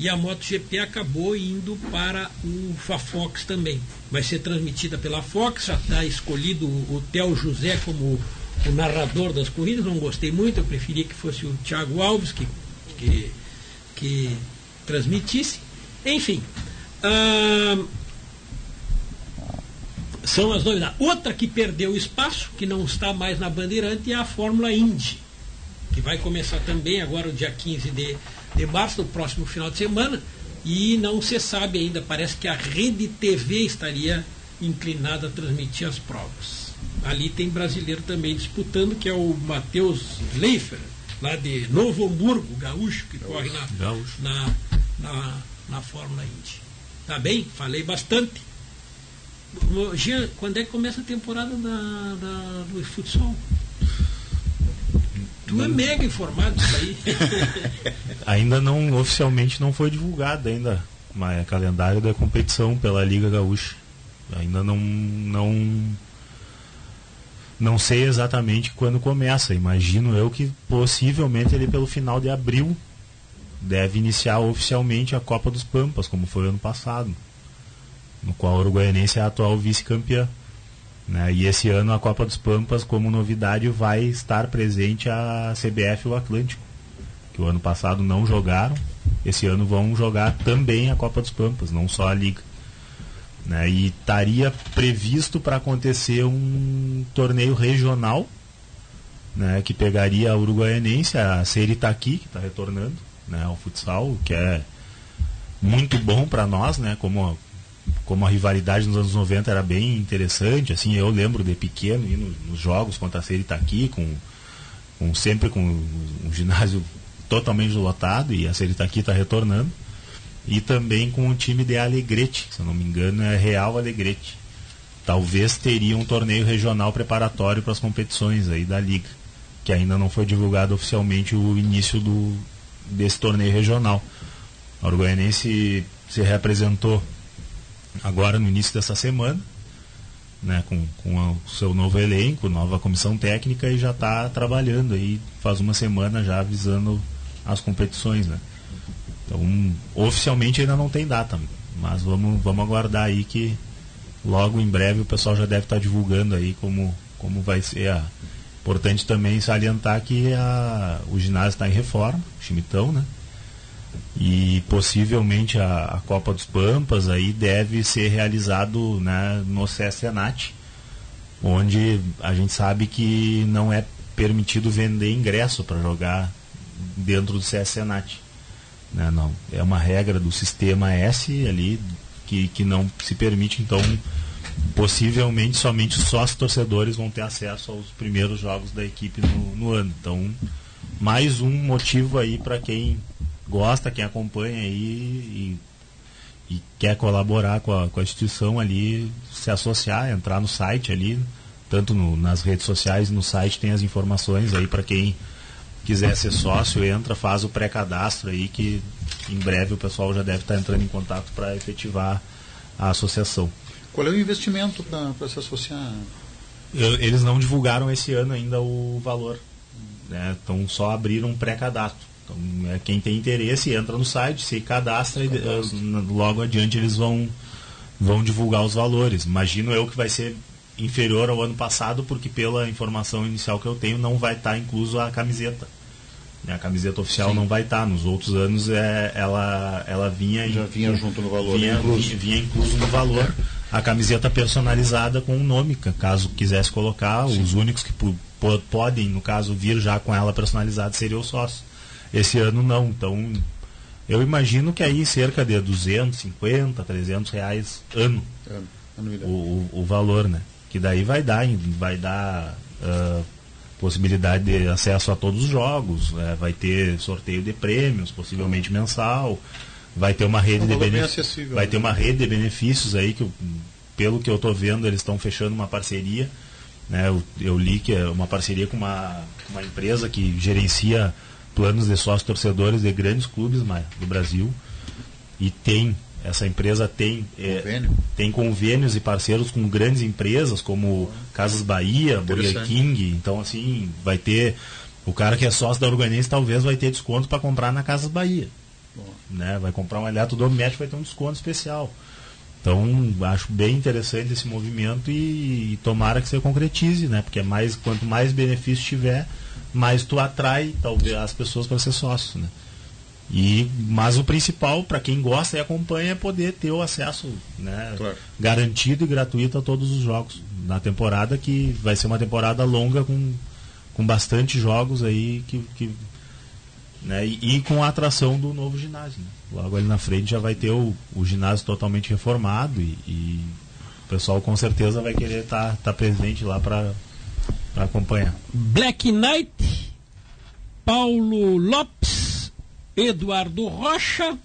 e a MotoGP acabou indo para o Fox também. Vai ser transmitida pela Fox, já está escolhido o Theo José como o narrador das corridas, não gostei muito, eu preferia que fosse o Thiago Alves que, que, que transmitisse. Enfim, são as novidades. Outra que perdeu espaço, que não está mais na Bandeirante, é a Fórmula Indy, que vai começar também agora o dia 15 de de março, no próximo final de semana, e não se sabe ainda, parece que a Rede TV estaria inclinada a transmitir as provas. Ali tem brasileiro também disputando, que é o Matheus Leifer, lá de Novo Hamburgo, gaúcho, que gaúcho. corre na, na, na, na Fórmula Indy. Tá bem? Falei bastante. Jean, quando é que começa a temporada da, da do futsal? Tu é mega informado disso aí. ainda não, oficialmente não foi divulgado ainda, mas é calendário da competição pela Liga Gaúcha. Ainda não, não, não sei exatamente quando começa. Imagino eu que possivelmente ele pelo final de abril deve iniciar oficialmente a Copa dos Pampas, como foi ano passado, no qual o Uruguaianense é a atual vice-campeã. Né? E esse ano a Copa dos Pampas, como novidade, vai estar presente a CBF e o Atlântico, que o ano passado não jogaram. Esse ano vão jogar também a Copa dos Pampas, não só a Liga. Né? E estaria previsto para acontecer um torneio regional né, que pegaria a Uruguaianense, a Seritaqui, que está retornando né, ao futsal, que é muito bom para nós, né, como, como a rivalidade nos anos 90 era bem interessante, assim, eu lembro de pequeno ir nos, jogos contra a Seritaqui, com, com sempre com um ginásio totalmente lotado e a Seritaqui está retornando, e também com o time de Alegrete, se eu não me engano é Real Alegrete. Talvez teria um torneio regional preparatório para as competições aí da liga que ainda não foi divulgado oficialmente o início do, desse torneio regional. A Uruguaianense se reapresentou agora no início dessa semana, né, com, com o seu novo elenco, nova comissão técnica e já está trabalhando aí faz uma semana já avisando as competições, né? Então, oficialmente ainda não tem data, mas vamos, vamos aguardar aí que logo em breve o pessoal já deve estar tá divulgando aí como, como vai ser a, Importante também salientar que a, o ginásio está em reforma, Chimitão, né? E possivelmente a, a, Copa dos Pampas aí deve ser realizado né, no CSNAT, onde a gente sabe que não é permitido vender ingresso para jogar dentro do CSNAT. Né, não. É uma regra do sistema S ali que, que não se permite, então possivelmente somente os sócios torcedores vão ter acesso aos primeiros jogos da equipe no, no ano. Então, mais um motivo aí para quem gosta, quem acompanha aí e, e quer colaborar com a, com a, instituição ali, se associar, entrar no site ali, tanto no, nas redes sociais, no site tem as informações aí para quem quiser ser sócio, entra, faz o pré-cadastro aí que em breve o pessoal já deve estar entrando em contato para efetivar a associação. Qual é o investimento para se associar? Eles não divulgaram esse ano ainda o valor. Né? Então só abriram um pré-cadastro. Então, é, quem tem interesse entra no site, se cadastra e uh, logo adiante eles vão, vão divulgar os valores. Imagino eu que vai ser inferior ao ano passado, porque pela informação inicial que eu tenho, não vai estar tá incluso a camiseta. A camiseta oficial Sim. não vai estar. Tá. Nos outros anos é, ela, ela vinha. Já vinha junto no valor. Vinha incluso, vinha, vinha incluso no valor a camiseta personalizada com o um nome, caso quisesse colocar. Sim. Os únicos que podem, no caso, vir já com ela personalizada seriam os sócios. Esse ano não. Então, eu imagino que aí cerca de 250, 300 reais ano. ano o, o, valor, né? Que daí vai dar, vai dar uh, possibilidade de acesso a todos os jogos, né? vai ter sorteio de prêmios, possivelmente mensal vai ter uma rede de benefícios vai né? ter uma rede de benefícios aí que pelo que eu estou vendo eles estão fechando uma parceria né eu, eu, li que é uma parceria com uma, uma empresa que gerencia planos de sócios torcedores de grandes clubes do Brasil e tem essa empresa tem é, tem convênios e parceiros com grandes empresas como Casas Bahia, Burger King então assim vai ter o cara que é sócio da Urbanense talvez vai ter desconto para comprar na Casas Bahia né? Vai comprar um eletrodoméstico, vai ter um desconto especial. Então, acho bem interessante esse movimento e, e, tomara que se concretize, né? Porque é mais, quanto mais benefício tiver, mais tu atrai talvez as pessoas para ser sócio, né? E, mas o principal, para quem gosta e acompanha, é poder ter o acesso né, claro. garantido e gratuito a todos os jogos na temporada, que vai ser uma temporada longa com, com bastante jogos aí que, que né? E, e, com a atração do novo ginásio. Né? Logo ali na frente já vai ter o, o ginásio totalmente reformado e, e, o pessoal com certeza vai querer estar tá, tá presente lá para acompanhar. Black Knight, Paulo Lopes, Eduardo Rocha,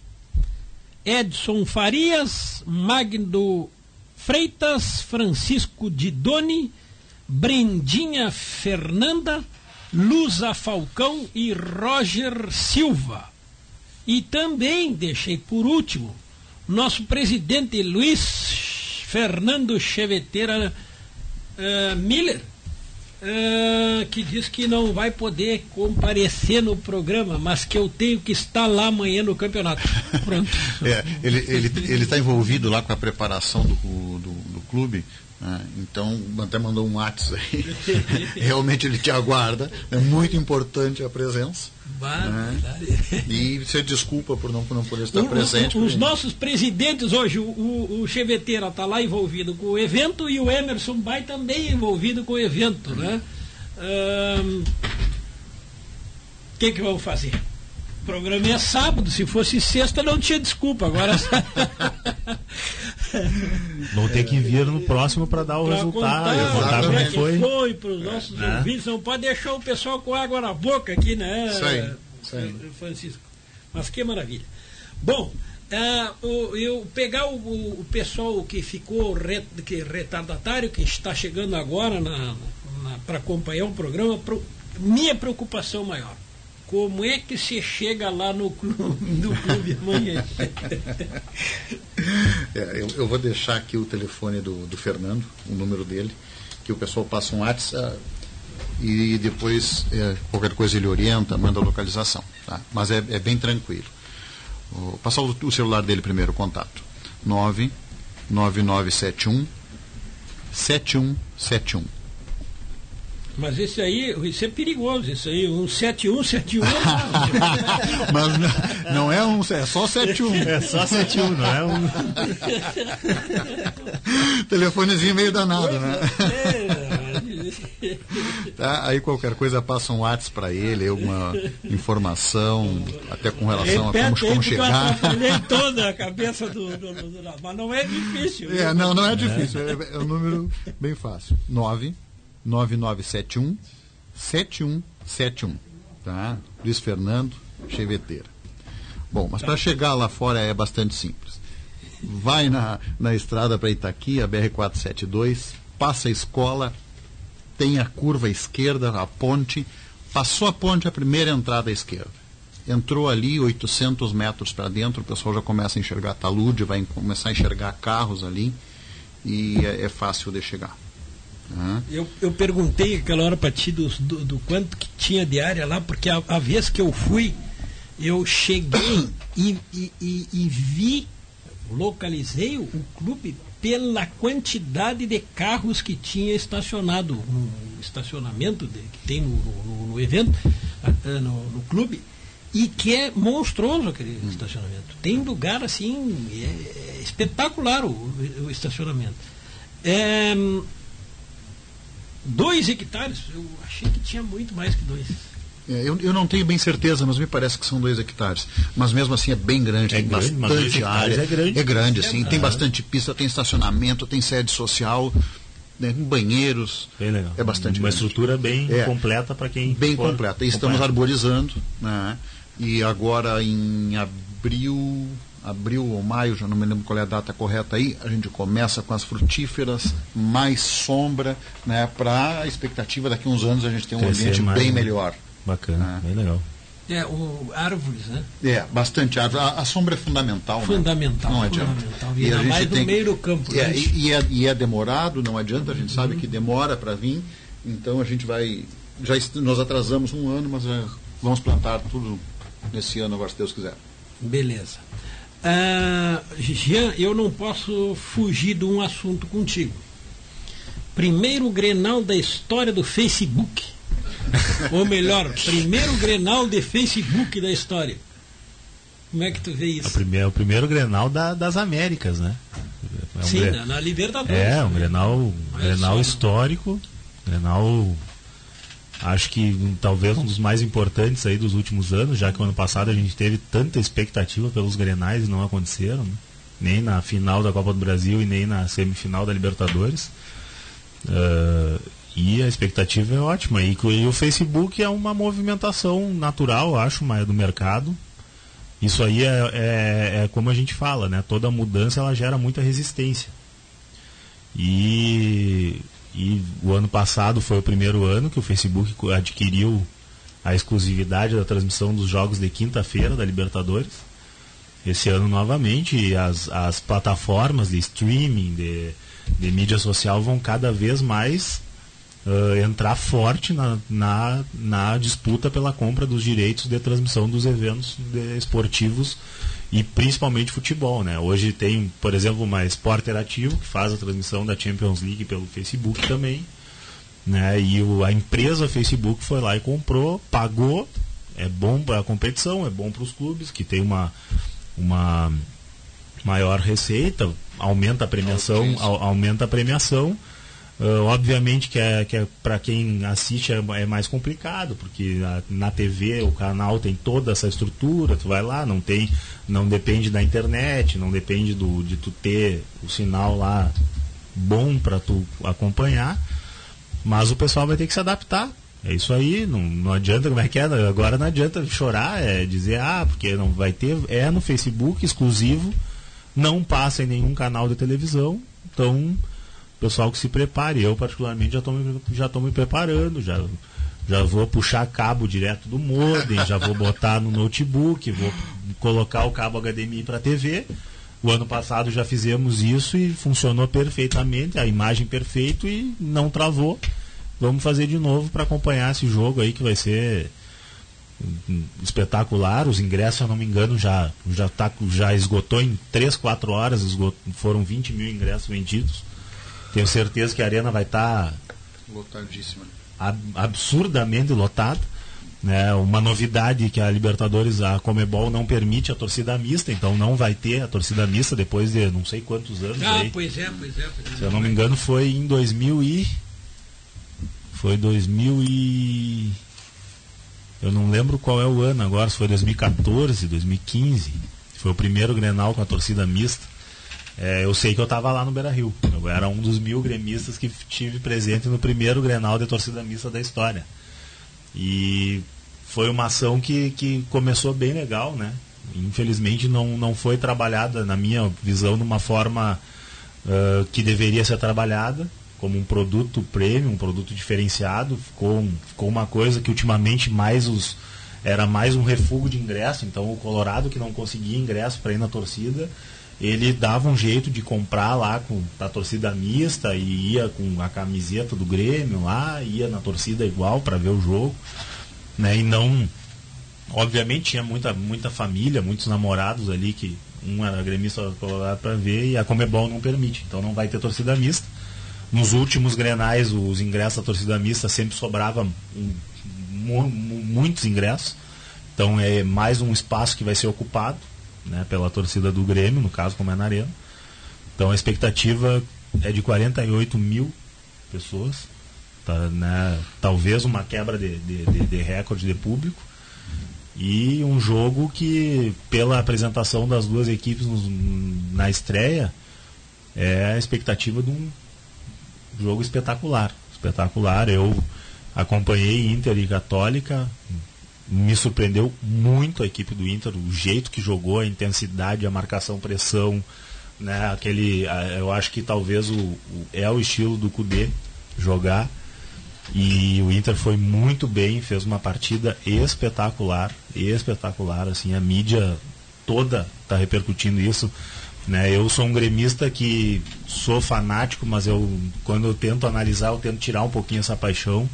Edson Farias, Magno Freitas, Francisco Didoni, Brendinha Fernanda, Lusa Falcão e Roger Silva. E também deixei por último nosso presidente Luiz Fernando Cheveteira uh, Miller, uh, que diz que não vai poder comparecer no programa, mas que eu tenho que estar lá amanhã no campeonato. Pronto. é, ele está ele, ele tá envolvido lá com a preparação do, do, do clube ah, então, até mandou um WhatsApp aí. Realmente ele te aguarda. É muito importante a presença. Né? E você desculpa por não, por não poder estar o, presente. Os, os nossos presidentes hoje, o, o, Cheveteira está lá envolvido com o evento e o Emerson Bai também envolvido com o evento. O hum. né? hum, que, que vamos fazer? O programa é sábado, se fosse sexta não tinha desculpa. Agora. Vão ter que vir no próximo para dar o pra resultado, contar, contar como é que foi. foi para os nossos É. ouvintes. Não pode deixar o pessoal com água na boca aqui, né, Isso aí, isso aí. Francisco? Mas que maravilha. Bom, o- eu pegar o, o- o pessoal que ficou re- que retardatário, que está chegando agora para acompanhar o programa, pro- minha preocupação maior. Como é que se chega lá no clube, no clube amanhã? É, eu, eu vou deixar aqui o telefone do, do Fernando, o número dele, que o pessoal passa um WhatsApp e depois é, qualquer coisa ele orienta, manda a localização. Tá? Mas é, é bem tranquilo. Vou passar o, o celular dele primeiro, o contato. 99971 7171. Mas esse aí, isso é perigoso, isso aí, um 7171. Mas não, não é um, é só 71. É só 71, não é um. Telefonezinho meio danado, né? É, Tá? Aí qualquer coisa passa um WhatsApp para ele, alguma informação, até com relação a como, como eu chegar. atrapalhei toda a cabeça do, do, do- do- Mas não é difícil. É, não, não é difícil, é, é um número bem fácil. 99971 7171. Tá? Luiz Fernando Cheveteira. Bom, mas para chegar lá fora é bastante simples. Vai na, na estrada para Itaqui, a BR-472, passa a escola, tem a curva esquerda, a ponte, passou a ponte, a primeira entrada à esquerda. Entrou ali 800 metros para dentro, o pessoal já começa a enxergar talude, vai começar a enxergar carros ali e é, é fácil de chegar. Tá? Eu, eu perguntei aquela hora para ti do, do, do quanto que tinha de área lá, porque a, a vez que eu fui, eu cheguei e, e, e, e vi, localizei o, o clube pela quantidade de carros que tinha estacionado no estacionamento de- que tem no, no- no evento, ah, ah, no, no clube, e que é monstruoso aquele estacionamento. Tem lugar assim, é, é espetacular o, o estacionamento. É, Dois hectares? Eu achei que tinha muito mais que dois. É, eu, eu não tenho bem certeza, mas me parece que são dois hectares. Mas mesmo assim é bem grande, É tem grande, bastante área. é grande. É grande, sim. Tem bastante pista, tem estacionamento, tem sede social, né, banheiros. Bem legal. É bastante Uma grande. estrutura bem É. completa para quem. Bem for completa. E estamos arborizando, né? E agora em abril, abril ou maio, já não me lembro qual é a data correta aí, a gente começa com as frutíferas, mais sombra, né? Para a expectativa daqui a uns anos a gente ter um Crescer ambiente mais, bem né? melhor. Bacana, É. bem legal. É, o, árvores, né? É, bastante árvore. A, a sombra é fundamental. né? Fundamental, Não adianta. fundamental. E Ainda a gente mais no tem- meio do campo, É, né? e, e é, e é demorado, não adianta, a gente sabe que demora para vir. Então a gente vai. Já est- nós atrasamos um ano, mas já vamos plantar tudo nesse ano, agora, se Deus quiser. Beleza. Ah, Jean, eu não posso fugir de um assunto contigo. Primeiro Grenal da história do Facebook. Ou melhor, primeiro Grenal de Facebook da história. Como é que tu vê É o isso? primeiro, o primeiro Grenal da- das Américas, né? É um Sim, Gre- na, na Libertadores. É, um Grenal, um Grenal só. histórico, Grenal acho que talvez um dos mais importantes aí dos últimos anos, já que o ano passado a gente teve tanta expectativa pelos Grenais e não aconteceram, né? nem na final da Copa do Brasil e nem na semifinal da Libertadores. Ah, e a expectativa é ótima. E, e o Facebook é uma movimentação natural, acho, do mercado. Isso aí é, é, é como a gente fala, né? Toda mudança ela gera muita resistência. E, e o ano passado foi o primeiro ano que o Facebook adquiriu a exclusividade da transmissão dos jogos de quinta-feira da Libertadores. Esse ano novamente as, as plataformas de streaming, de, de mídia social vão cada vez mais ah, entrar forte na, na, na disputa pela compra dos direitos de transmissão dos eventos de- esportivos e principalmente futebol. Né? Hoje tem, por exemplo, uma Sport Interativo que faz a transmissão da Champions League pelo Facebook também. Né? E o, a empresa Facebook foi lá e comprou, pagou. É bom para a competição, é bom para os clubes que tem uma, uma maior receita, aumenta a premiação, au- aumenta a premiação. Uh, obviamente que é, que é para quem assiste é, é, mais complicado, porque a, na TV o canal tem toda essa estrutura, tu vai lá, não tem, não depende da internet, não depende do, de tu ter o sinal lá bom para tu acompanhar, mas o pessoal vai ter que se adaptar. É isso aí, não, não adianta, como é que é? Agora não adianta chorar, é dizer, ah, porque não vai ter, é no Facebook exclusivo, não passa em nenhum canal de televisão, então pessoal que se prepare. Eu, particularmente, já estou me, já me preparando, já, já vou puxar cabo direto do modem, já vou botar no notebook, vou colocar o cabo HDMI para TV. O ano passado já fizemos isso e funcionou perfeitamente, a imagem perfeita e não travou. Vamos fazer de novo para acompanhar esse jogo aí que vai ser espetacular. Os ingressos, se eu não me engano, já, já, tá, já esgotou em 3, 4 horas, foram 20 mil ingressos vendidos. Tenho certeza que a arena vai estar tá lotadíssima, ab absurdamente lotada. Né? Uma novidade que a Libertadores, a Comebol não permite a torcida mista, então não vai ter a torcida mista depois de não sei quantos anos. Ah, aí. Pois, é, pois é, pois é. Se eu não me engano, foi em 2000 e foi 2000 e eu não lembro qual é o ano agora, se foi 2014, 2015. Foi o primeiro Grenal com a torcida mista. É, eu sei que eu estava lá no Beira Rio. Eu era um dos mil gremistas que tive presente no primeiro Grenal de torcida mista da história. E foi uma ação que, que começou bem legal, né? Infelizmente não, não foi trabalhada, na minha visão, de uma forma uh, que deveria ser trabalhada, como um produto premium, um produto diferenciado. Ficou, ficou uma coisa que ultimamente mais os, era mais um refúgio de ingresso. Então o Colorado que não conseguia ingresso para ir na torcida ele dava um jeito de comprar lá com a torcida mista e ia com a camiseta do Grêmio lá, ia na torcida igual para ver o jogo, né? E não obviamente tinha muita muita família, muitos namorados ali que um era gremista para ver e a Comebol não permite, então não vai ter torcida mista. Nos últimos grenais, os ingressos da torcida mista sempre sobravam um, muitos ingressos. Então é mais um espaço que vai ser ocupado né, pela torcida do Grêmio, no caso como é na Arena. Então a expectativa é de 48 mil pessoas, tá, né, talvez uma quebra de, de, de, de recorde de público. E um jogo que, pela apresentação das duas equipes nos, na estreia, é a expectativa de um jogo espetacular. Espetacular. Eu acompanhei Inter e Católica, me surpreendeu muito a equipe do Inter, o jeito que jogou, a intensidade, a marcação, pressão, né? Aquele, eu acho que talvez o, o é o estilo do Cudê jogar. E o Inter foi muito bem, fez uma partida espetacular, espetacular, assim, a mídia toda está repercutindo isso. Né? Eu sou um gremista que sou fanático, mas eu quando eu tento analisar, eu tento tirar um pouquinho essa paixão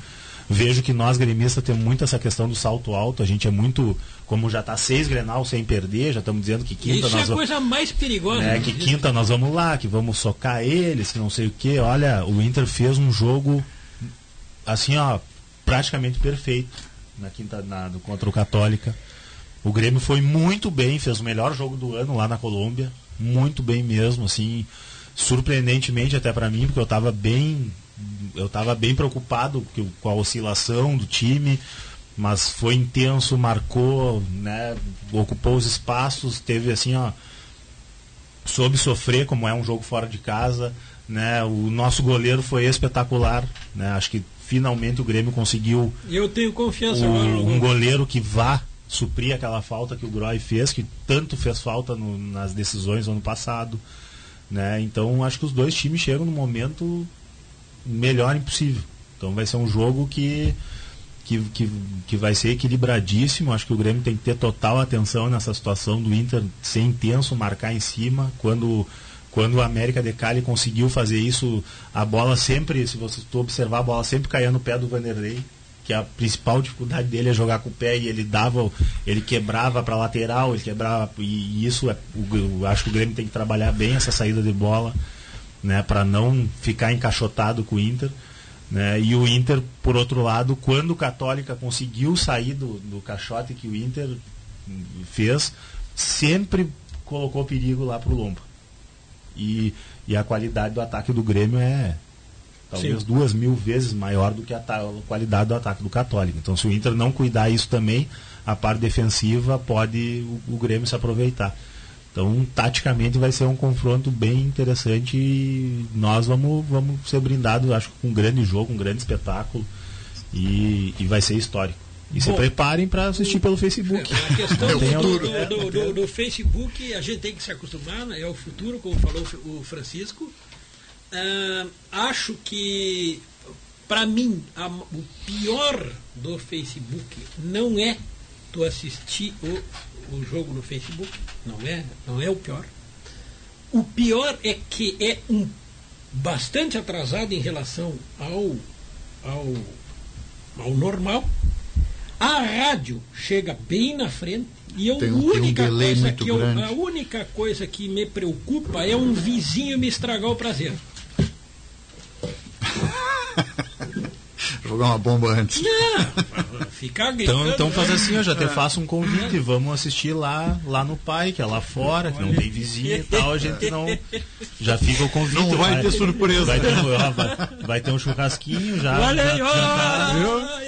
Vejo que nós gremistas temos muito essa questão do salto alto. A gente é muito, como já está seis Grenal sem perder, já estamos dizendo que quinta Isso nós é a coisa mais perigosa. É, que quinta nós vamos lá, que vamos socar eles, que não sei o que. Olha, o Inter fez um jogo assim, ó, praticamente perfeito na quinta na, contra o Católica. O Grêmio foi muito bem, fez o melhor jogo do ano lá na Colômbia, muito bem mesmo, assim, surpreendentemente até para mim, porque eu estava bem eu estava bem preocupado com a oscilação do time, mas foi intenso, marcou, né, ocupou os espaços, teve assim, ó, soube sofrer como é um jogo fora de casa, né? O nosso goleiro foi espetacular, né? Acho que finalmente o Grêmio conseguiu. Eu tenho confiança o, um goleiro que vá suprir aquela falta que o Groy fez, que tanto fez falta no, nas decisões do ano passado, né? Então acho que os dois times chegam no momento melhor impossível. Então vai ser um jogo que, que, que, que vai ser equilibradíssimo. Acho que o Grêmio tem que ter total atenção nessa situação do Inter ser intenso, marcar em cima. Quando, quando o América de Cali conseguiu fazer isso, a bola sempre, se você observar, a bola sempre caía no pé do Vanderlei que a principal dificuldade dele é jogar com o pé e ele dava, ele quebrava para lateral, ele quebrava e, isso é, acho que o Grêmio tem que trabalhar bem essa saída de bola né, para não ficar encaixotado com o Inter. Né, e o Inter, por outro lado, quando o Católica conseguiu sair do, do caixote que o Inter fez, sempre colocou perigo lá para o Lomba. E, e a qualidade do ataque do Grêmio é, talvez Sim. duas mil vezes maior do que a, qualidade do ataque do Católico. Então, se o Inter não cuidar isso também, a parte defensiva pode o, o Grêmio se aproveitar. Então, taticamente vai ser um confronto bem interessante e nós vamos, vamos ser brindados, acho com um grande jogo, um grande espetáculo e, e vai ser histórico. E Bom, se preparem para assistir pelo Facebook. A questão do, do, do, do, do, Facebook, a gente tem que se acostumar, né? é o futuro, como falou o Francisco. Uh, acho que, para mim, a, o pior do Facebook não é tu assistir o o jogo no Facebook, não é, não é o pior. O pior é que é um bastante atrasado em relação ao, ao, ao normal. A rádio chega bem na frente e eu, tem, única tem um coisa que eu, a única coisa que me preocupa é um vizinho me estragar o prazer. jogar uma bomba antes. Não, ficar Então, então faz assim, eu já te faço um convite, vamos assistir lá, lá no pai, que é lá fora, que não tem vizinha e tal, a gente não. Já fica o convite. Não vai, vai ter surpresa. Vai ter, vai, vai ter um churrasquinho já. Olha já, aí, já,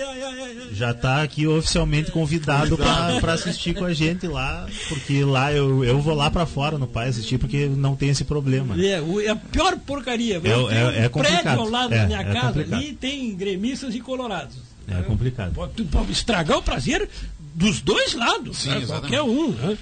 já está aqui oficialmente convidado para assistir com a gente lá, porque lá eu, eu vou lá para fora no pai assistir, porque não tem esse problema. É, é a pior porcaria. É, é, é complicado. prédio ao lado é, da minha é casa complicado. ali tem gremistas e colorados. É complicado. Pode, pode estragar o prazer dos dois lados, Sim, né? qualquer um. Né?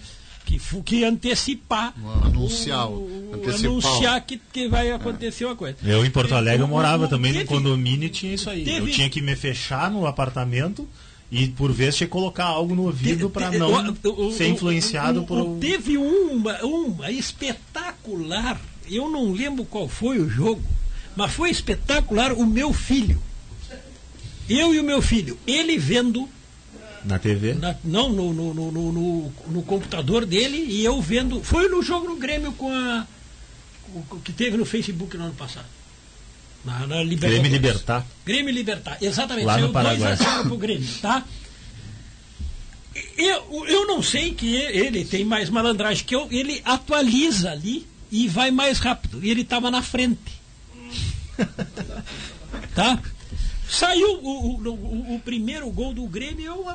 Que, que antecipar. Anunciar. O, anunciar que, que vai acontecer uma coisa. Eu em Porto Alegre eu morava também teve, no condomínio e tinha isso aí. Teve, eu tinha que me fechar no apartamento e por vezes tinha que colocar algo no ouvido para não o, o, ser influenciado o, por. Teve uma, uma espetacular, eu não lembro qual foi o jogo, mas foi espetacular o meu filho. Eu e o meu filho, ele vendo. Na TV? Na, não, no, no, no, no, no computador dele e eu vendo. Foi no jogo no Grêmio com a. O, que teve no Facebook no ano passado. Na, na Grêmio Libertar. Grêmio Libertar, exatamente. Lá no Paraguai. 2 a pro Grêmio, tá? Eu, eu não sei que ele tem mais malandragem que eu, ele atualiza ali e vai mais rápido. E ele estava na frente. tá? Saiu o, o, o, o, primeiro gol do Grêmio, eu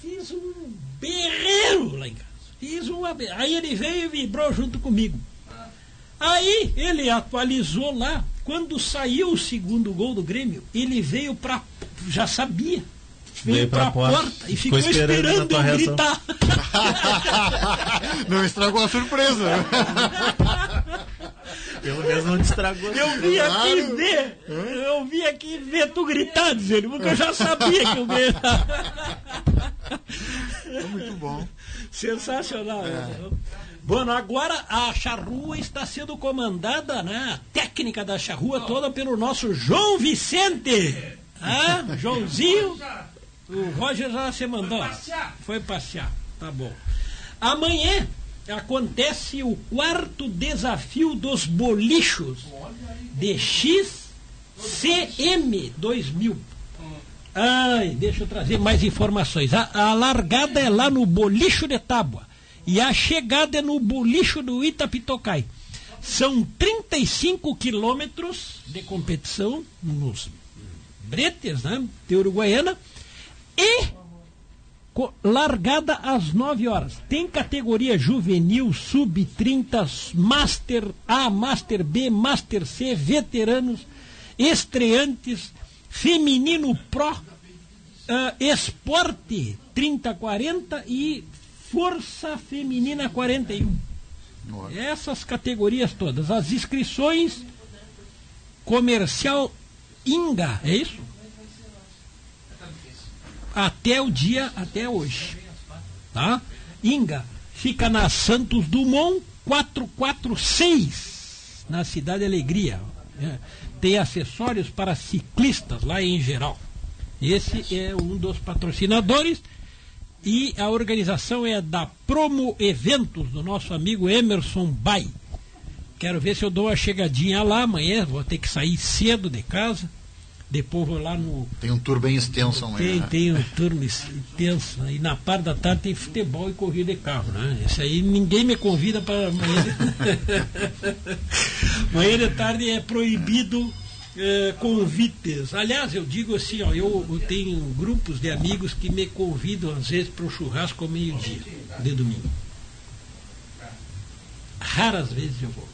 fiz um berreiro lá em casa. Fiz uma, aí ele veio e vibrou junto comigo. Aí ele atualizou lá. Quando saiu o segundo gol do Grêmio, ele veio para. Já sabia. Veio, para a porta, porta, e ficou, ficou esperando, esperando eu gritar. Não estragou a surpresa. Pelo menos não te estragou. Eu vim claro. aqui ver. Eu vim aqui ver tu gritar, dizendo, porque eu já sabia que eu gritava. Muito bom. Sensacional. É. Bueno, agora a charrua está sendo comandada, né? A técnica da charrua toda pelo nosso João Vicente. Ah, Joãozinho. O Roger já se mandou. Foi passear. Foi passear. Tá bom. Amanhã acontece o quarto desafio dos bolichos de XCM 2000. Ai, deixa eu trazer mais informações. A, a largada é lá no Bolicho de Tábua e a chegada é no Bolicho do Itapitocai. São 35 quilômetros de competição nos bretes, né, de Uruguaiana, e largada às 9 horas. Tem categoria juvenil, sub-30, Master A, Master B, Master C, veteranos, estreantes, feminino pro, uh, esporte 30-40 e força feminina 41. Nossa. Essas categorias todas. As inscrições comercial Inga, é isso? Até o dia, até hoje. Tá? Inga fica na Santos Dumont 446, na Cidade Alegria. É, tem acessórios para ciclistas lá em geral. Esse é um dos patrocinadores e a organização é da Promo Eventos, do nosso amigo Emerson Bay. Quero ver se eu dou uma chegadinha lá amanhã, vou ter que sair cedo de casa depois vou lá no. Tem um tour bem extenso amanhã. Tem, né? tem um tour extenso. E na parte da tarde tem futebol e corrida de carro, né? Esse aí ninguém me convida para amanhã. De... amanhã de tarde é proibido é, convites. Aliás, eu digo assim, ó, eu, eu tenho grupos de amigos que me convidam às vezes para o churrasco ao meio-dia, de domingo. Raras vezes eu vou.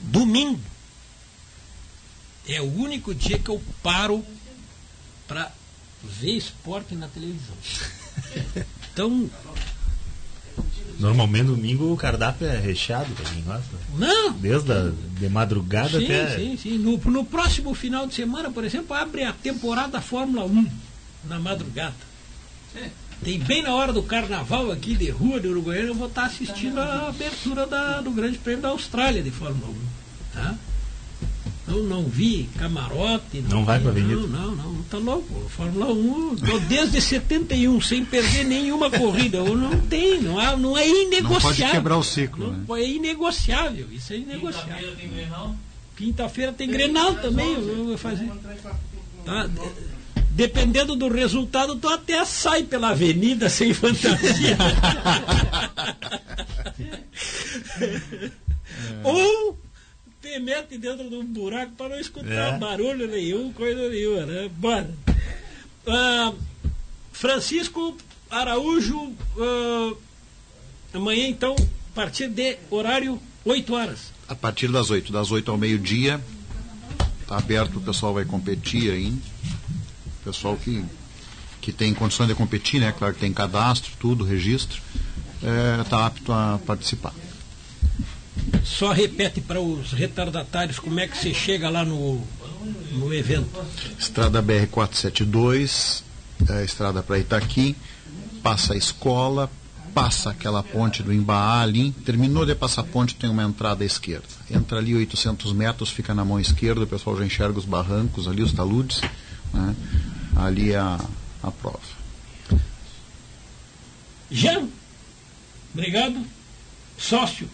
Domingo é o único dia que eu paro para ver esporte na televisão. Então. Normalmente domingo o cardápio é recheado pra quem gosta. Não! Desde a, de madrugada sim, até. Sim, sim. No, no próximo final de semana, por exemplo, abre a temporada Fórmula 1 na madrugada. Tem bem na hora do carnaval aqui de rua de Uruguaiana, eu vou estar assistindo a abertura da, do Grande Prêmio da Austrália de Fórmula 1. Tá? Eu não vi camarote. Não, não vai para Avenida? Não, não, não, tá louco. Fórmula 1, tô desde 71, sem perder nenhuma corrida. Eu não tem, não, há, não é inegociável. Não pode quebrar o ciclo. Não, né? É inegociável, isso é inegociável. Quinta-feira tem Grenal? Quinta-feira tem Grenal também, eu vou fazer. Tá? Dependendo do resultado, tu até sai pela avenida sem fantasia. Ou te mete dentro de um buraco para não escutar é. barulho nenhum, coisa nenhuma, né? Bora. Ah, Francisco Araújo, uh, amanhã então, a partir de horário 8 horas. A partir das 8, das 8 ao meio-dia, está aberto, o pessoal vai competir aí. O pessoal que, que tem condições de competir, né? Claro que tem cadastro, tudo, registro, está é, apto a participar. Só repete para os retardatários como é que você chega lá no, no evento. Estrada BR-472, é, estrada para Itaqui, passa a escola, passa aquela ponte do Embaá ali, terminou de passar a ponte, tem uma entrada à esquerda. Entra ali 800 metros, fica na mão esquerda, o pessoal já enxerga os barrancos ali, os taludes. Né? Ali é a, a prova. Jean, obrigado. Sócio.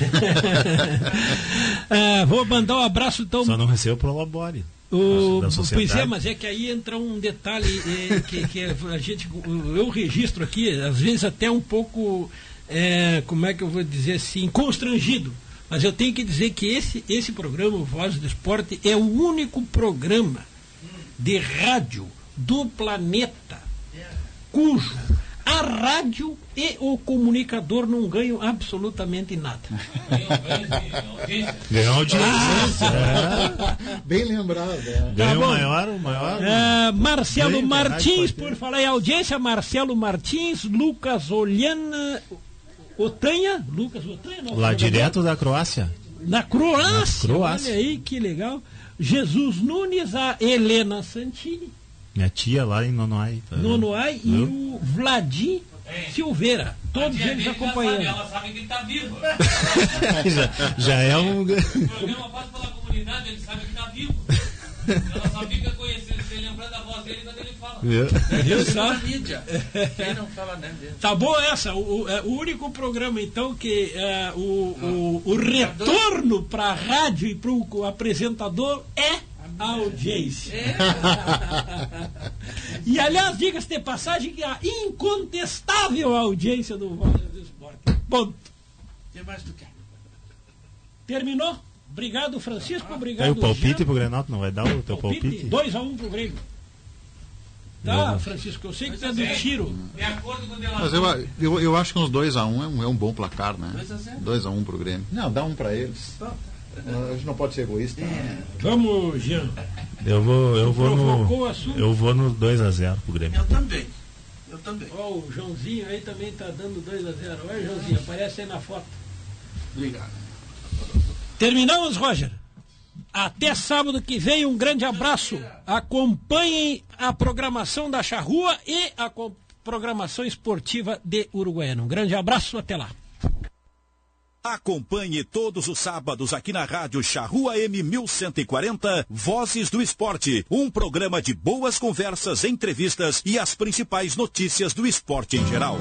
ah, vou mandar um abraço então. Só não recebeu pro Labore. O, pois é, mas é que aí entra um detalhe é, que, que, a gente, eu registro aqui, às vezes até um pouco, é, como é que eu vou dizer assim, constrangido. Mas eu tenho que dizer que esse, esse programa, Voz do Esporte, é o único programa de rádio do planeta cujo a rádio e o comunicador não ganham absolutamente nada. Ganham audiência. Ah, é. Bem lembrado. É. Ganhou tá maior, maior. É, Marcelo Martins, por falar em audiência, Marcelo Martins, Lucas Olhana, Otanha, Lucas Otanha. Lá direto da Croácia. Na Croácia, Na Croácia. Olha aí que legal. Jesus Nunes, a Helena Santini. Minha tia lá em Nonoai. Tá Nonoai e o Vladim. Silveira. Todos eles acompanhando. ela sabe que ele está vivo. já, já é um. O programa passa pela comunidade, ele sabe que está vivo. Ela só fica conhecendo, se lembrando da voz dele quando ele fala. Viu só? mídia. Quem não fala né, dele. Tá bom essa. O, é, o único programa, então, que é, o, o, o retorno para a rádio e para o apresentador é audiência. É. e aliás, diga-se de passagem que a incontestável audiência do Voz do Esporte. Ponto. que mais tu quer? Terminou? Obrigado, Francisco. Obrigado. Tem o palpite Jean. pro Grenal, não vai dar o teu palpite? 2x1 um pro Grêmio. Tá, Francisco, eu sei que tu é do tiro. De acordo com o Mas eu, eu, eu acho que uns 2x1 um é, um, é um bom placar, né? 2x1 um pro Grêmio. Não, dá um para eles. Tá. A gente não pode ser egoísta. É. Vamos, Jean. Eu vou, eu vou no. Eu vou no 2x0 pro Grêmio. Eu também. Eu também. Ó, oh, o Joãozinho aí também tá dando 2x0. Olha, Joãozinho, aparece aí na foto. Obrigado. Terminamos, Roger. Até sábado que vem, um grande abraço. Acompanhem a programação da Charrua e a programação esportiva de Uruguaiana. Um grande abraço, até lá. Acompanhe todos os sábados aqui na Rádio Charrua M 1140, Vozes do Esporte, um programa de boas conversas, entrevistas e as principais notícias do esporte em geral.